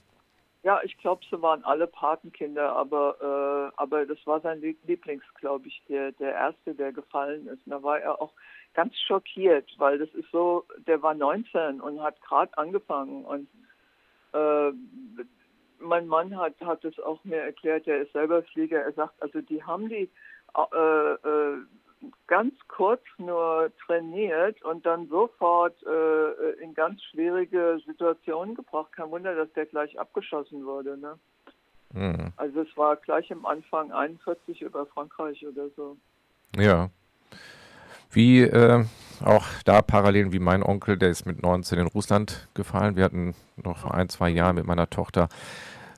Ja, ich glaube, sie waren alle Patenkinder, aber, äh, aber das war sein Lieblings, glaube ich, der, der erste, der gefallen ist. Und da war er auch ganz schockiert, weil das ist so, der war 19 und hat gerade angefangen und äh, mein Mann hat, hat es auch mir erklärt, er ist selber Flieger, er sagt, also die haben die äh, äh, ganz kurz nur trainiert und dann sofort äh, in ganz schwierige Situationen gebracht. Kein Wunder, dass der gleich abgeschossen wurde. Ne? Mhm. Also es war gleich am Anfang 41 über Frankreich oder so. Ja. Wie äh, auch da parallel wie mein Onkel, der ist mit 19 in Russland gefallen. Wir hatten noch vor ein, zwei Jahren mit meiner Tochter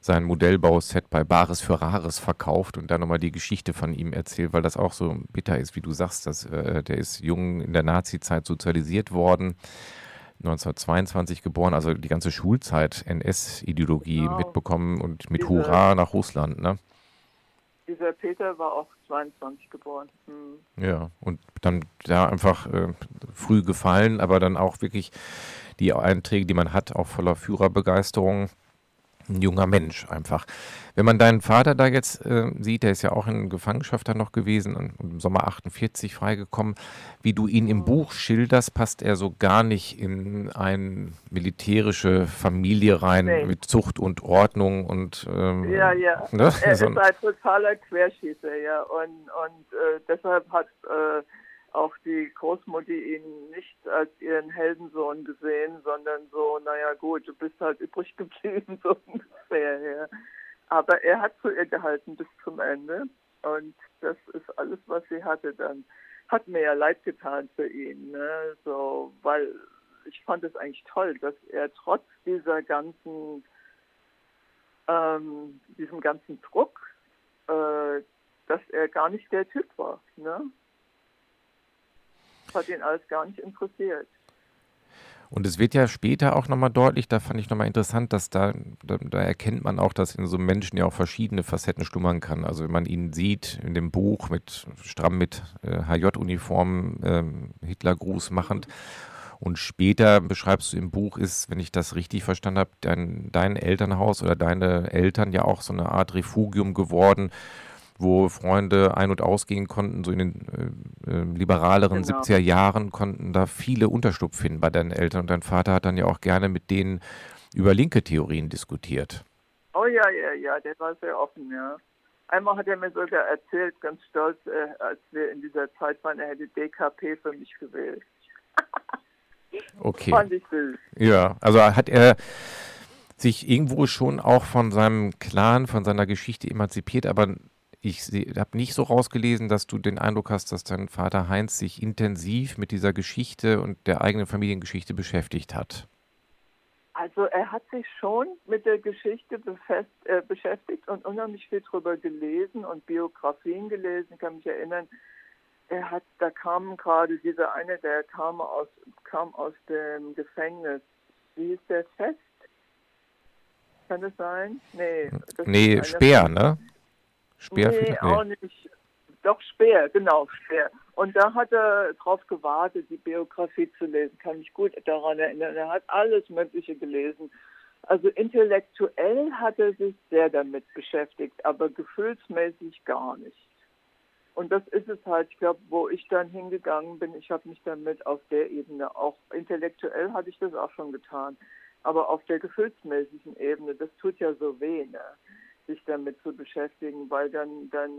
sein Modellbauset bei Bares für Rares verkauft und dann nochmal die Geschichte von ihm erzählt, weil das auch so bitter ist, wie du sagst, dass, äh, der ist jung in der Nazi-Zeit sozialisiert worden, 1922 geboren, also die ganze Schulzeit NS-Ideologie genau. mitbekommen und mit Diese, Hurra nach Russland, ne? Dieser Peter war auch 22 geboren. Hm. Ja, und dann da einfach äh, früh gefallen, aber dann auch wirklich die Einträge, die man hat, auch voller Führerbegeisterung ein junger Mensch einfach. Wenn man deinen Vater da jetzt äh, sieht, der ist ja auch in Gefangenschaft dann noch gewesen und im Sommer 48 freigekommen, wie du ihn im Buch schilderst, passt er so gar nicht in eine militärische Familie rein nee. mit Zucht und Ordnung und ähm, ja, ja. Ne? Er ist ein totaler Querschießer, ja und, und äh, deshalb hat äh, auch die Großmutter ihn nicht als ihren Heldensohn gesehen, sondern so, naja gut, du bist halt übrig geblieben, so ungefähr. Ja. Aber er hat zu ihr gehalten bis zum Ende und das ist alles, was sie hatte dann. Hat mir ja leid getan für ihn, ne? so, weil ich fand es eigentlich toll, dass er trotz dieser ganzen, ähm, diesem ganzen Druck, äh, dass er gar nicht der Typ war. Ne? Hat ihn alles gar nicht interessiert. Und es wird ja später auch nochmal deutlich, da fand ich nochmal interessant, dass da, da, da, erkennt man auch, dass in so einem Menschen ja auch verschiedene Facetten schlummern kann. Also wenn man ihn sieht in dem Buch mit stramm mit äh, HJ-Uniform, äh, Hitlergruß machend. Und später beschreibst du im Buch, ist, wenn ich das richtig verstanden habe, dein, dein Elternhaus oder deine Eltern ja auch so eine Art Refugium geworden wo Freunde ein- und ausgehen konnten, so in den äh, äh liberaleren genau. 70er Jahren, konnten da viele Unterschlupf finden bei deinen Eltern. Und dein Vater hat dann ja auch gerne mit denen über linke Theorien diskutiert. Oh ja, ja, ja, der war sehr offen, ja. Einmal hat er mir sogar erzählt, ganz stolz, äh, als wir in dieser Zeit waren, er hätte DKP für mich gewählt. okay. Fand ich süß. Ja, also hat er sich irgendwo schon auch von seinem Clan, von seiner Geschichte emanzipiert, aber ich habe nicht so rausgelesen, dass du den Eindruck hast, dass dein Vater Heinz sich intensiv mit dieser Geschichte und der eigenen Familiengeschichte beschäftigt hat. Also er hat sich schon mit der Geschichte befest, äh, beschäftigt und unheimlich viel darüber gelesen und Biografien gelesen. Ich kann mich erinnern, er hat, da kam gerade dieser eine, der kam aus, kam aus dem Gefängnis. Wie ist der Fest? Kann das sein? Nee. Das nee, Speer, ne? Speer? Nee, auch nicht. Doch, Speer, genau, Speer. Und da hat er darauf gewartet, die Biografie zu lesen. Kann mich gut daran erinnern. Er hat alles Mögliche gelesen. Also intellektuell hat er sich sehr damit beschäftigt, aber gefühlsmäßig gar nicht. Und das ist es halt, ich glaube, wo ich dann hingegangen bin, ich habe mich damit auf der Ebene, auch intellektuell hatte ich das auch schon getan, aber auf der gefühlsmäßigen Ebene, das tut ja so weh. Ne? Sich damit zu beschäftigen, weil dann, dann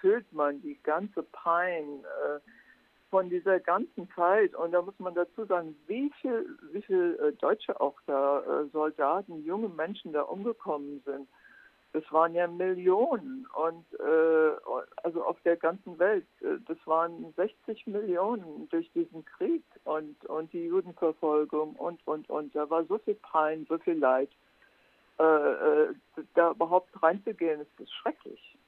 fühlt man die ganze Pein äh, von dieser ganzen Zeit. Und da muss man dazu sagen, wie viel, wie viel äh, Deutsche auch da, äh, Soldaten, junge Menschen da umgekommen sind. Das waren ja Millionen und äh, also auf der ganzen Welt. Äh, das waren 60 Millionen durch diesen Krieg und, und die Judenverfolgung und, und, und. Da war so viel Pein, so viel Leid äh, äh, da überhaupt reinzugehen, ist, ist schrecklich.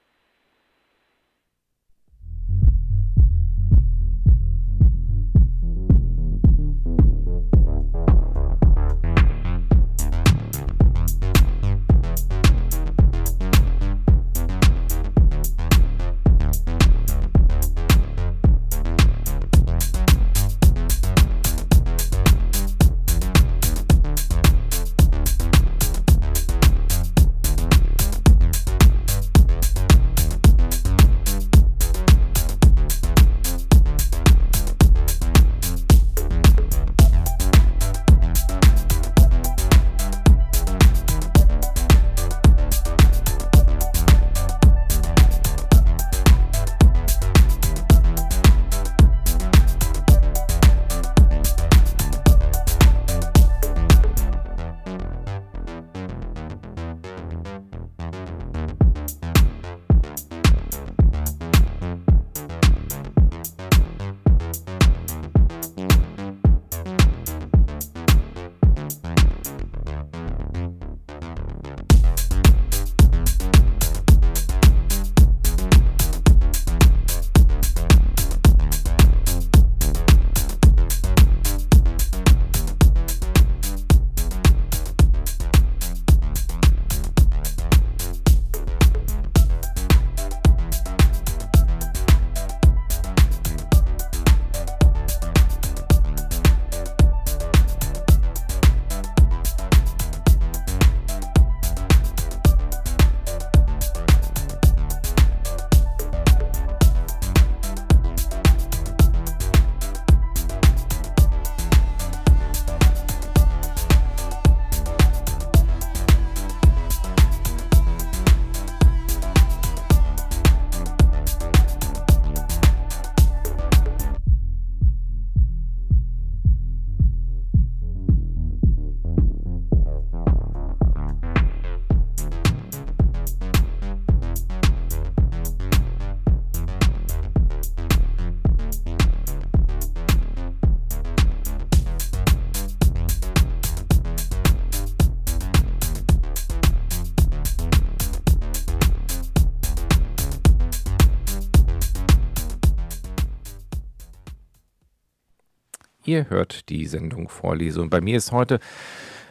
Ihr hört die Sendung Vorlese und bei mir ist heute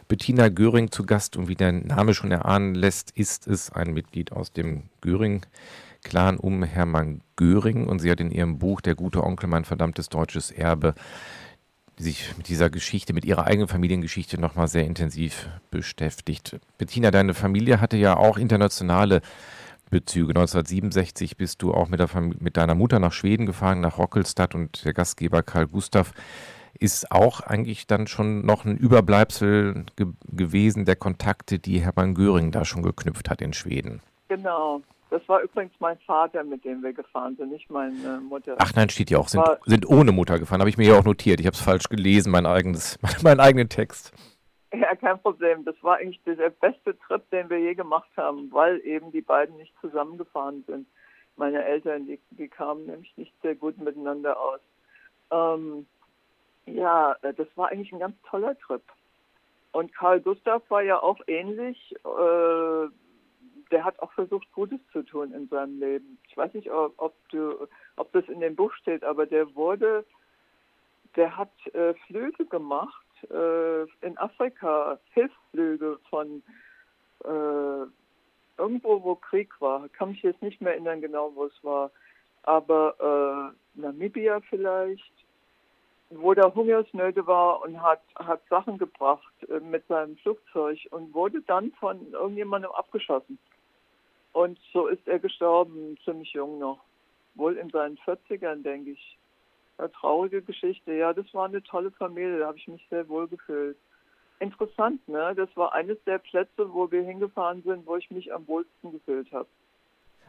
Bettina Göring zu Gast und wie der Name schon erahnen lässt, ist es ein Mitglied aus dem Göring-Clan um Hermann Göring und sie hat in ihrem Buch Der gute Onkel, mein verdammtes deutsches Erbe sich mit dieser Geschichte, mit ihrer eigenen Familiengeschichte nochmal sehr intensiv beschäftigt. Bettina, deine Familie hatte ja auch internationale Bezüge. 1967 bist du auch mit, mit, deiner Mutter nach Schweden gefahren, nach Rockelstadt und der Gastgeber Karl Gustav ist auch eigentlich dann schon noch ein Überbleibsel ge gewesen der Kontakte, die Hermann Göring da schon geknüpft hat in Schweden. Genau. Das war übrigens mein Vater, mit dem wir gefahren sind, nicht meine Mutter. Ach nein, steht ja auch, sind, sind ohne Mutter gefahren. Habe ich mir ja auch notiert. Ich habe es falsch gelesen, mein eigenes, meinen eigenen Text. Ja, kein Problem. Das war eigentlich der beste Trip, den wir je gemacht haben, weil eben die beiden nicht zusammengefahren sind. Meine Eltern, die, die kamen nämlich nicht sehr gut miteinander aus. Ähm, ja, äh, das war eigentlich ein ganz toller Trip. Und Karl Gustav war ja auch ähnlich. Äh, der hat auch versucht, Gutes zu tun in seinem Leben. Ich weiß nicht, ob, ob, du, ob das in dem Buch steht, aber der wurde, der hat äh, Flüge gemacht in Afrika, Hilfsflüge von irgendwo, wo Krieg war. Kann mich jetzt nicht mehr erinnern genau, wo es war. Aber Namibia vielleicht, wo da Hungersnöte war und hat, hat Sachen gebracht äh, mit seinem Flugzeug und wurde dann von irgendjemandem abgeschossen. Und so ist er gestorben, ziemlich jung noch. Wohl in seinen 40ern, denke ich. Eine traurige Geschichte. Ja, das war eine tolle Familie, da habe ich mich sehr wohl gefühlt. Interessant, ne? Das war eines der Plätze, wo wir hingefahren sind, wo ich mich am wohlsten gefühlt habe.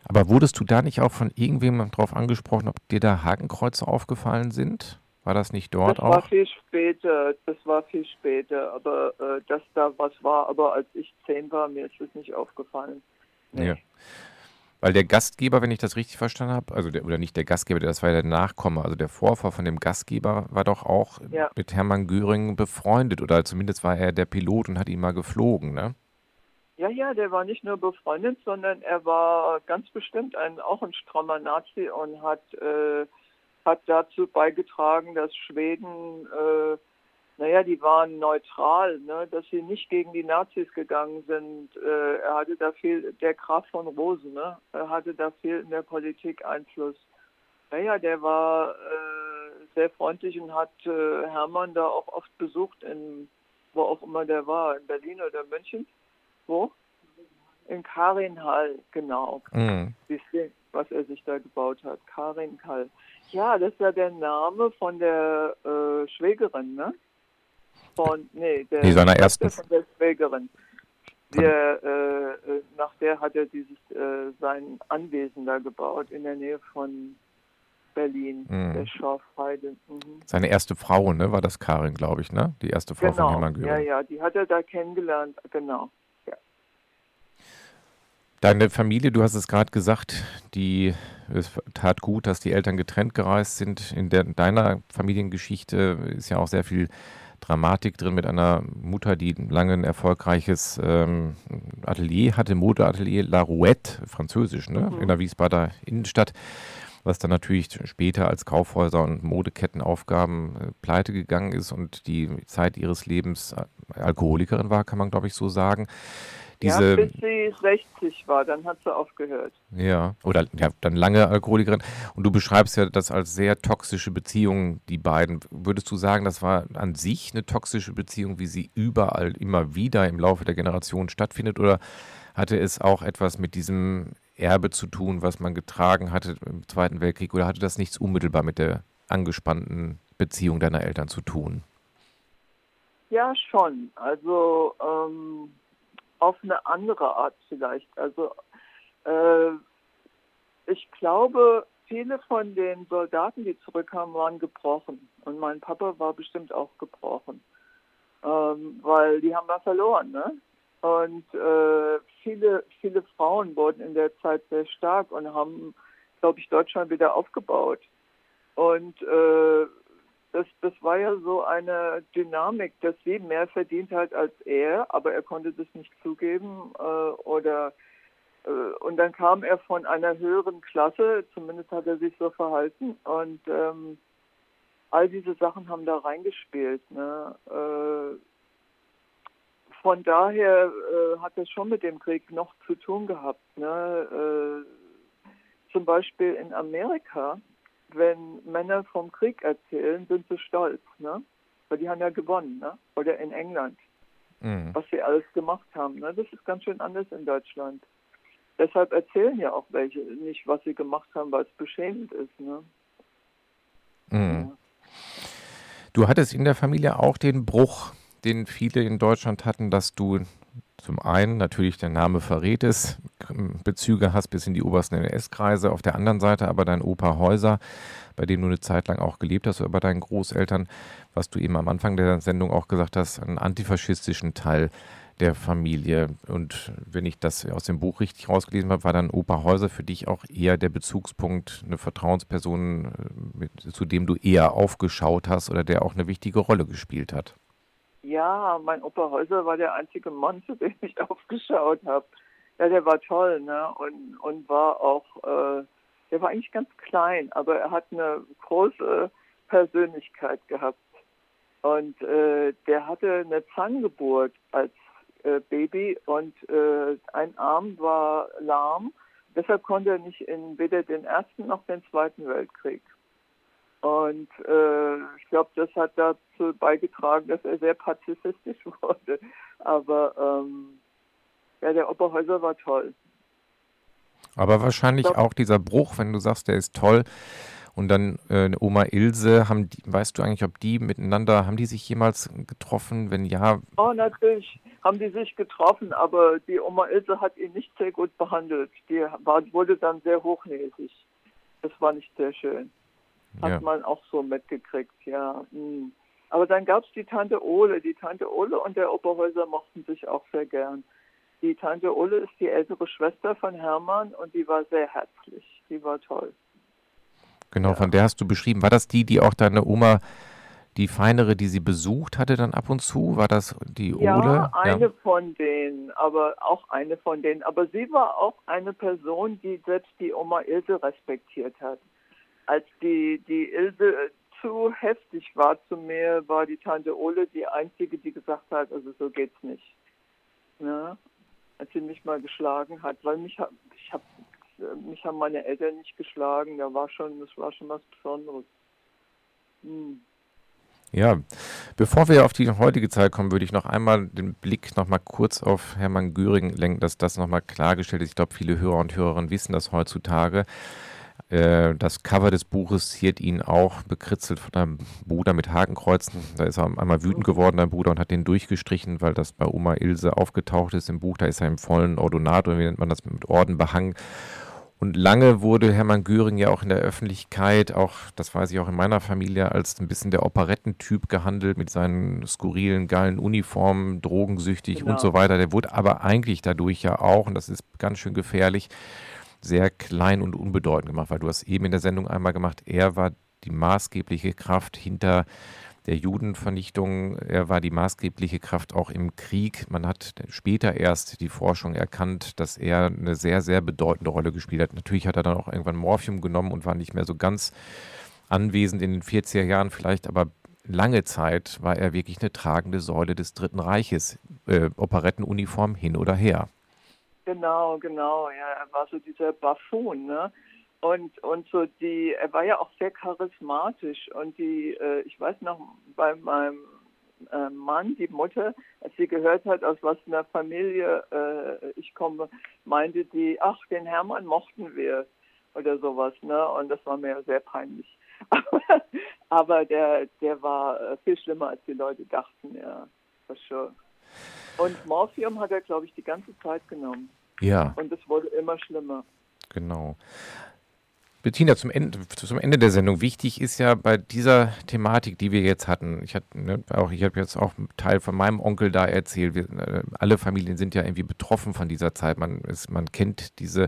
Aber wurdest du da nicht auch von irgendjemandem darauf angesprochen, ob dir da Hakenkreuze aufgefallen sind? War das nicht dort das auch? Das war viel später, das war viel später, aber äh, dass da was war, aber als ich zehn war, mir ist es nicht aufgefallen. Nee. Ja. Weil der Gastgeber, wenn ich das richtig verstanden habe, also der, oder nicht der Gastgeber, das war ja der Nachkomme, also der Vorfahr von dem Gastgeber war doch auch ja. mit Hermann Göring befreundet oder zumindest war er der Pilot und hat ihn mal geflogen, ne? Ja, ja, der war nicht nur befreundet, sondern er war ganz bestimmt ein, auch ein strammer Nazi und hat, äh, hat dazu beigetragen, dass Schweden äh, naja, die waren neutral, ne, dass sie nicht gegen die Nazis gegangen sind. Äh, er hatte da viel, der Graf von Rosen, ne, er hatte da viel in der Politik Einfluss. Naja, der war äh, sehr freundlich und hat äh, Hermann da auch oft besucht, in, wo auch immer der war, in Berlin oder München. Wo? In Karinhall, genau. Mhm. was er sich da gebaut hat. Karinhall. Ja, das ist ja der Name von der äh, Schwägerin, ne? von, nee, der nee, seiner ersten von der Schwägerin. Der, äh, äh, nach der hat er dieses äh, sein Anwesen da gebaut in der Nähe von Berlin, mhm. der Schafheide. Mhm. Seine erste Frau, ne, war das Karin, glaube ich, ne? Die erste Frau genau. von Hermann Göring. Ja, ja, die hat er da kennengelernt, genau. Ja. Deine Familie, du hast es gerade gesagt, die es tat gut, dass die Eltern getrennt gereist sind. In der, deiner Familiengeschichte ist ja auch sehr viel Dramatik drin mit einer Mutter, die lange ein erfolgreiches ähm, Atelier hatte, Modeatelier La Rouette, französisch, ne? Mhm. in der Wiesbadener Innenstadt, was dann natürlich später als Kaufhäuser und Modekettenaufgaben äh, pleite gegangen ist und die Zeit ihres Lebens äh, Alkoholikerin war, kann man glaube ich so sagen diese. Ja, bis sie 60 war, dann hat sie aufgehört. Ja, oder ja, dann lange Alkoholikerin. Und du beschreibst ja das als sehr toxische Beziehung, die beiden. Würdest du sagen, das war an sich eine toxische Beziehung, wie sie überall immer wieder im Laufe der Generation stattfindet? Oder hatte es auch etwas mit diesem Erbe zu tun, was man getragen hatte im Zweiten Weltkrieg? Oder hatte das nichts unmittelbar mit der angespannten Beziehung deiner Eltern zu tun? Ja, schon. Also ähm, auf eine andere Art vielleicht. Also äh, ich glaube, viele von den Soldaten, die zurückkamen, waren gebrochen. Und mein Papa war bestimmt auch gebrochen. Ähm, weil die haben wir verloren, ne? Und äh, viele, viele Frauen wurden in der Zeit sehr stark und haben, glaube ich, Deutschland wieder aufgebaut. Und äh, das, das war ja so eine Dynamik, dass sie mehr verdient hat als er, aber er konnte das nicht zugeben äh, oder äh, und dann kam er von einer höheren Klasse, zumindest hat er sich so verhalten und ähm, all diese Sachen haben da reingespielt. Ne? Äh, von daher äh, hat das schon mit dem Krieg noch zu tun gehabt. Ne? Äh, zum Beispiel in Amerika, wenn Männer vom Krieg erzählen, sind sie stolz, ne? weil die haben ja gewonnen. Ne? Oder in England, mhm. was sie alles gemacht haben. Ne? Das ist ganz schön anders in Deutschland. Deshalb erzählen ja auch welche nicht, was sie gemacht haben, weil es beschämend ist. Ne? Mhm. Du hattest in der Familie auch den Bruch, den viele in Deutschland hatten, dass du zum einen natürlich der Name verrät es, Bezüge hast bis in die obersten NS-Kreise, auf der anderen Seite aber dein Opa Häuser, bei dem du eine Zeit lang auch gelebt hast, oder bei deinen Großeltern, was du eben am Anfang der Sendung auch gesagt hast, einen antifaschistischen Teil der Familie. Und wenn ich das aus dem Buch richtig rausgelesen habe, war dann Opa Häuser für dich auch eher der Bezugspunkt, eine Vertrauensperson, äh, mit, zu dem du eher aufgeschaut hast oder der auch eine wichtige Rolle gespielt hat. Ja, mein Opa Häuser war der einzige Mann, zu dem ich aufgeschaut habe. Ja, der war toll, ne? Und, und war auch, äh, der war eigentlich ganz klein, aber er hat eine große Persönlichkeit gehabt. Und äh, der hatte eine Zahngeburt als äh, Baby und äh, ein Arm war lahm. Deshalb konnte er nicht in weder den Ersten noch den Zweiten Weltkrieg. Und äh, ich glaube, das hat dazu beigetragen, dass er sehr pazifistisch wurde. Aber ähm, ja, der Oberhäuser war toll. Aber wahrscheinlich glaub, auch dieser Bruch, wenn du sagst, der ist toll, und dann äh, Oma Ilse, haben die, weißt du eigentlich, ob die miteinander, haben die sich jemals getroffen? Wenn ja. Oh, natürlich haben die sich getroffen, aber die Oma Ilse hat ihn nicht sehr gut behandelt. Die war, wurde dann sehr hochnäsig. Das war nicht sehr schön. Hat ja. man auch so mitgekriegt, ja. Hm. Aber dann gab es die Tante Ole. Die Tante Ole und der Oberhäuser mochten sich auch sehr gern. Die Tante Ole ist die ältere Schwester von Hermann und die war sehr herzlich. Die war toll. Genau, ja. von der hast du beschrieben. War das die, die auch deine Oma, die feinere, die sie besucht hatte dann ab und zu? War das die Ole? Ja, eine ja. von denen, aber auch eine von denen. Aber sie war auch eine Person, die selbst die Oma Ilse respektiert hat. Als die, die Ilse zu heftig war zu mir, war die Tante Ole die einzige, die gesagt hat, also so geht's nicht. Ne? Als sie mich mal geschlagen hat, weil mich, ich habe mich haben meine Eltern nicht geschlagen. Da war schon, das war schon was Besonderes. Hm. Ja, bevor wir auf die heutige Zeit kommen, würde ich noch einmal den Blick noch mal kurz auf Hermann Göring lenken, dass das noch mal klargestellt ist. Ich glaube, viele Hörer und Hörerinnen wissen das heutzutage. Äh, das Cover des Buches ziert ihn auch bekritzelt von einem Bruder mit Hakenkreuzen. Da ist er einmal wütend geworden, dein Bruder, und hat den durchgestrichen, weil das bei Oma Ilse aufgetaucht ist im Buch. Da ist er im vollen Ordonato, wie nennt man das, mit Orden behangen. Und lange wurde Hermann Göring ja auch in der Öffentlichkeit, auch das weiß ich auch in meiner Familie, als ein bisschen der Operettentyp gehandelt mit seinen skurrilen, geilen Uniformen, drogensüchtig genau. und so weiter. Der wurde aber eigentlich dadurch ja auch, und das ist ganz schön gefährlich, sehr klein und unbedeutend gemacht, weil du hast eben in der Sendung einmal gemacht, er war die maßgebliche Kraft hinter der Judenvernichtung. Er war die maßgebliche Kraft auch im Krieg. Man hat später erst die Forschung erkannt, dass er eine sehr, sehr bedeutende Rolle gespielt hat. Natürlich hat er dann auch irgendwann Morphium genommen und war nicht mehr so ganz anwesend in den 40er Jahren vielleicht, aber lange Zeit war er wirklich eine tragende Säule des Dritten Reiches. Äh, Operettenuniform hin oder her. Genau, genau. Ja, er war so dieser Buffoon, ne? Und, und so die, er war ja auch sehr charismatisch und die, äh, ich weiß noch, bei meinem äh, Mann, die Mutter, als sie gehört hat, aus was einer Familie äh, ich komme, meinte die, ach, den Hermann mochten wir oder sowas, ne? Und das war mir sehr peinlich. Aber der, der war äh, viel schlimmer, als die Leute dachten, ja, for sure. Und Morphium hat er, glaube ich, die ganze Zeit genommen. Ja. Und es wurde immer schlimmer. Genau. Bettina, zum Ende, zum Ende der Sendung. Wichtig ist ja bei dieser Thematik, die wir jetzt hatten, ich, hatte, ne, ich habe jetzt auch einen Teil von meinem Onkel da erzählt, wir, äh, alle Familien sind ja irgendwie betroffen von dieser Zeit. Man, ist, man kennt diese,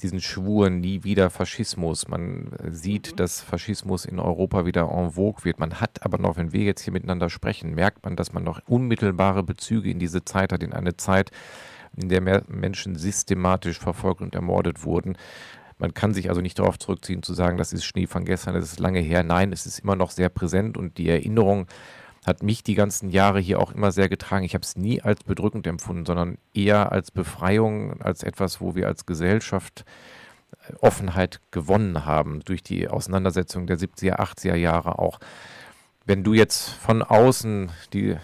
diesen Schwur nie wieder Faschismus. Man sieht, mhm. dass Faschismus in Europa wieder en vogue wird. Man hat aber noch, wenn wir jetzt hier miteinander sprechen, merkt man, dass man noch unmittelbare Bezüge in diese Zeit hat, in eine Zeit, in der Menschen systematisch verfolgt und ermordet wurden. Man kann sich also nicht darauf zurückziehen, zu sagen, das ist Schnee von gestern, das ist lange her. Nein, es ist immer noch sehr präsent und die Erinnerung hat mich die ganzen Jahre hier auch immer sehr getragen. Ich habe es nie als bedrückend empfunden, sondern eher als Befreiung, als etwas, wo wir als Gesellschaft äh, Offenheit gewonnen haben durch die Auseinandersetzung der 70er, 80er Jahre auch. Wenn du jetzt von außen, die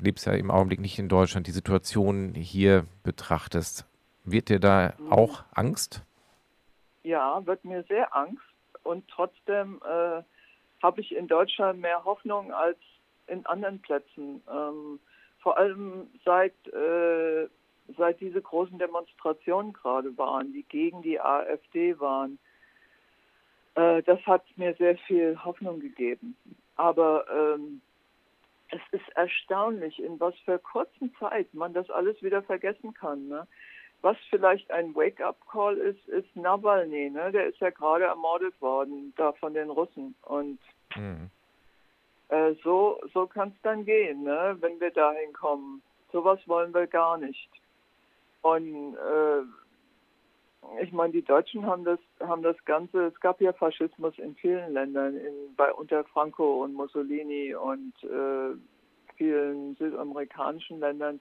lebst ja im Augenblick nicht in Deutschland, die Situation hier betrachtest, wird dir da auch Angst? Ja, wird mir sehr Angst. Und trotzdem äh, habe ich in Deutschland mehr Hoffnung als in anderen Plätzen. Ähm, vor allem seit, äh, seit diese großen Demonstrationen gerade waren, die gegen die AfD waren. Äh, das hat mir sehr viel Hoffnung gegeben. Aber ähm, es ist erstaunlich, in was für kurzen Zeit man das alles wieder vergessen kann. Ne? Was vielleicht ein Wake-up-Call ist, ist Nawalny. Ne? Der ist ja gerade ermordet worden, da von den Russen. Und mhm. äh, so, so kann es dann gehen, ne? wenn wir dahin kommen. Sowas wollen wir gar nicht. Und äh, ich meine, die Deutschen haben das, haben das Ganze, es gab ja Faschismus in vielen Ländern, in, bei unter Franco und Mussolini und äh, vielen südamerikanischen Ländern.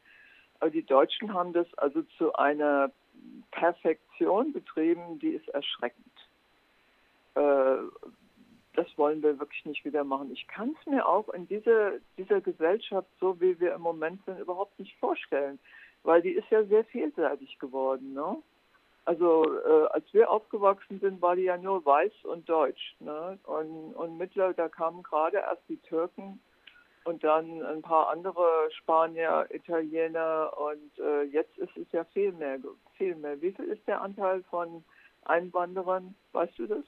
Die Deutschen haben das also zu einer Perfektion betrieben, die ist erschreckend. Äh, das wollen wir wirklich nicht wieder machen. Ich kann es mir auch in dieser, dieser Gesellschaft, so wie wir im Moment sind, überhaupt nicht vorstellen, weil die ist ja sehr vielseitig geworden. Ne? Also äh, als wir aufgewachsen sind, war die ja nur weiß und deutsch. Ne? Und, und mittlerweile, kamen gerade erst die Türken und dann ein paar andere Spanier, Italiener und äh, jetzt ist es ja viel mehr, viel mehr. Wie viel ist der Anteil von Einwanderern? Weißt du das?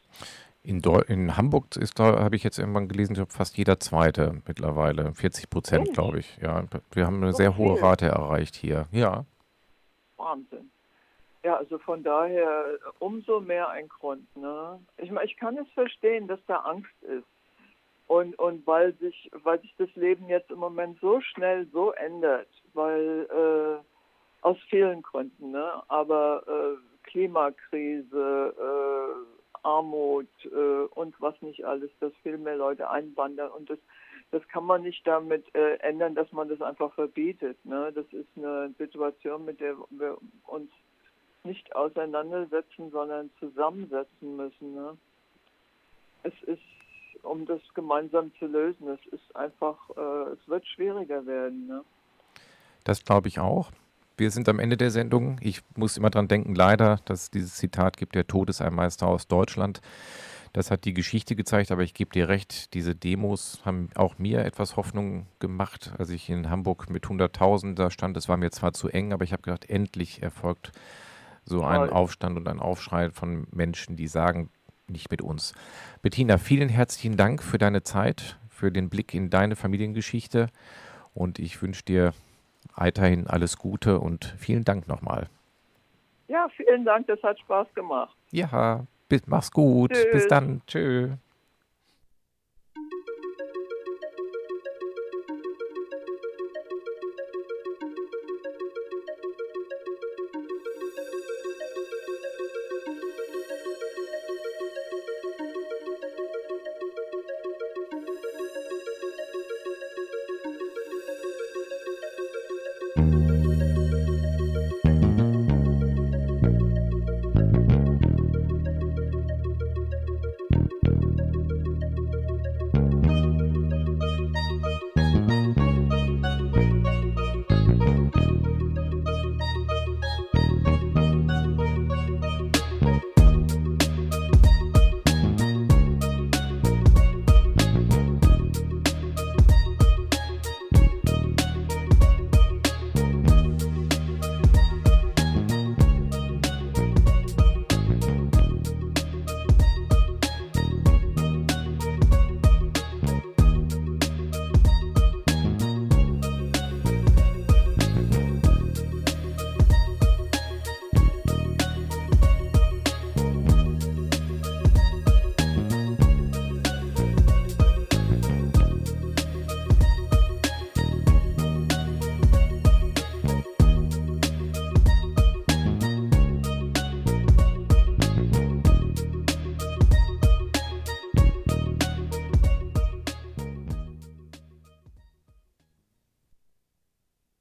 In, in Hamburg ist da, habe ich jetzt irgendwann gelesen, ich fast jeder Zweite mittlerweile, 40 Prozent, glaube ich. Ja, wir haben eine so sehr viel. hohe Rate erreicht hier. Ja. Wahnsinn. Ja, also von daher umso mehr ein Grund. Ne? Ich meine, ich kann es verstehen, dass da Angst ist. Und, und weil sich, weil sich das Leben jetzt im Moment so schnell so ändert, weil äh, aus vielen Gründen, ne? aber äh, Klimakrise, äh, Armut äh, und was nicht alles, dass viel mehr Leute einwandern und das das kann man nicht damit äh, ändern, dass man das einfach verbietet. Ne? Das ist eine Situation, mit der wir uns nicht auseinandersetzen, sondern zusammensetzen müssen. Ne? Es ist, um das gemeinsam zu lösen, es ist einfach, äh, es wird schwieriger werden. Ne? Das glaube ich auch. Wir sind am Ende der Sendung. Ich muss immer dran denken, leider, dass es dieses Zitat gibt, der Tod ist ein Meister aus Deutschland. Das hat die Geschichte gezeigt, aber ich gebe dir recht, diese Demos haben auch mir etwas Hoffnung gemacht, als ich in Hamburg mit 100.000 da stand. Es war mir zwar zu eng, aber ich habe gedacht, endlich erfolgt so ein Aufstand und ein Aufschrei von Menschen, die sagen, nicht mit uns. Bettina, vielen herzlichen Dank für deine Zeit, für den Blick in deine Familiengeschichte und ich wünsche dir weiterhin alles Gute und vielen Dank nochmal. Ja, vielen Dank, das hat Spaß gemacht. Ja, bis, mach's gut. Tschüss. Bis dann. Tschüss.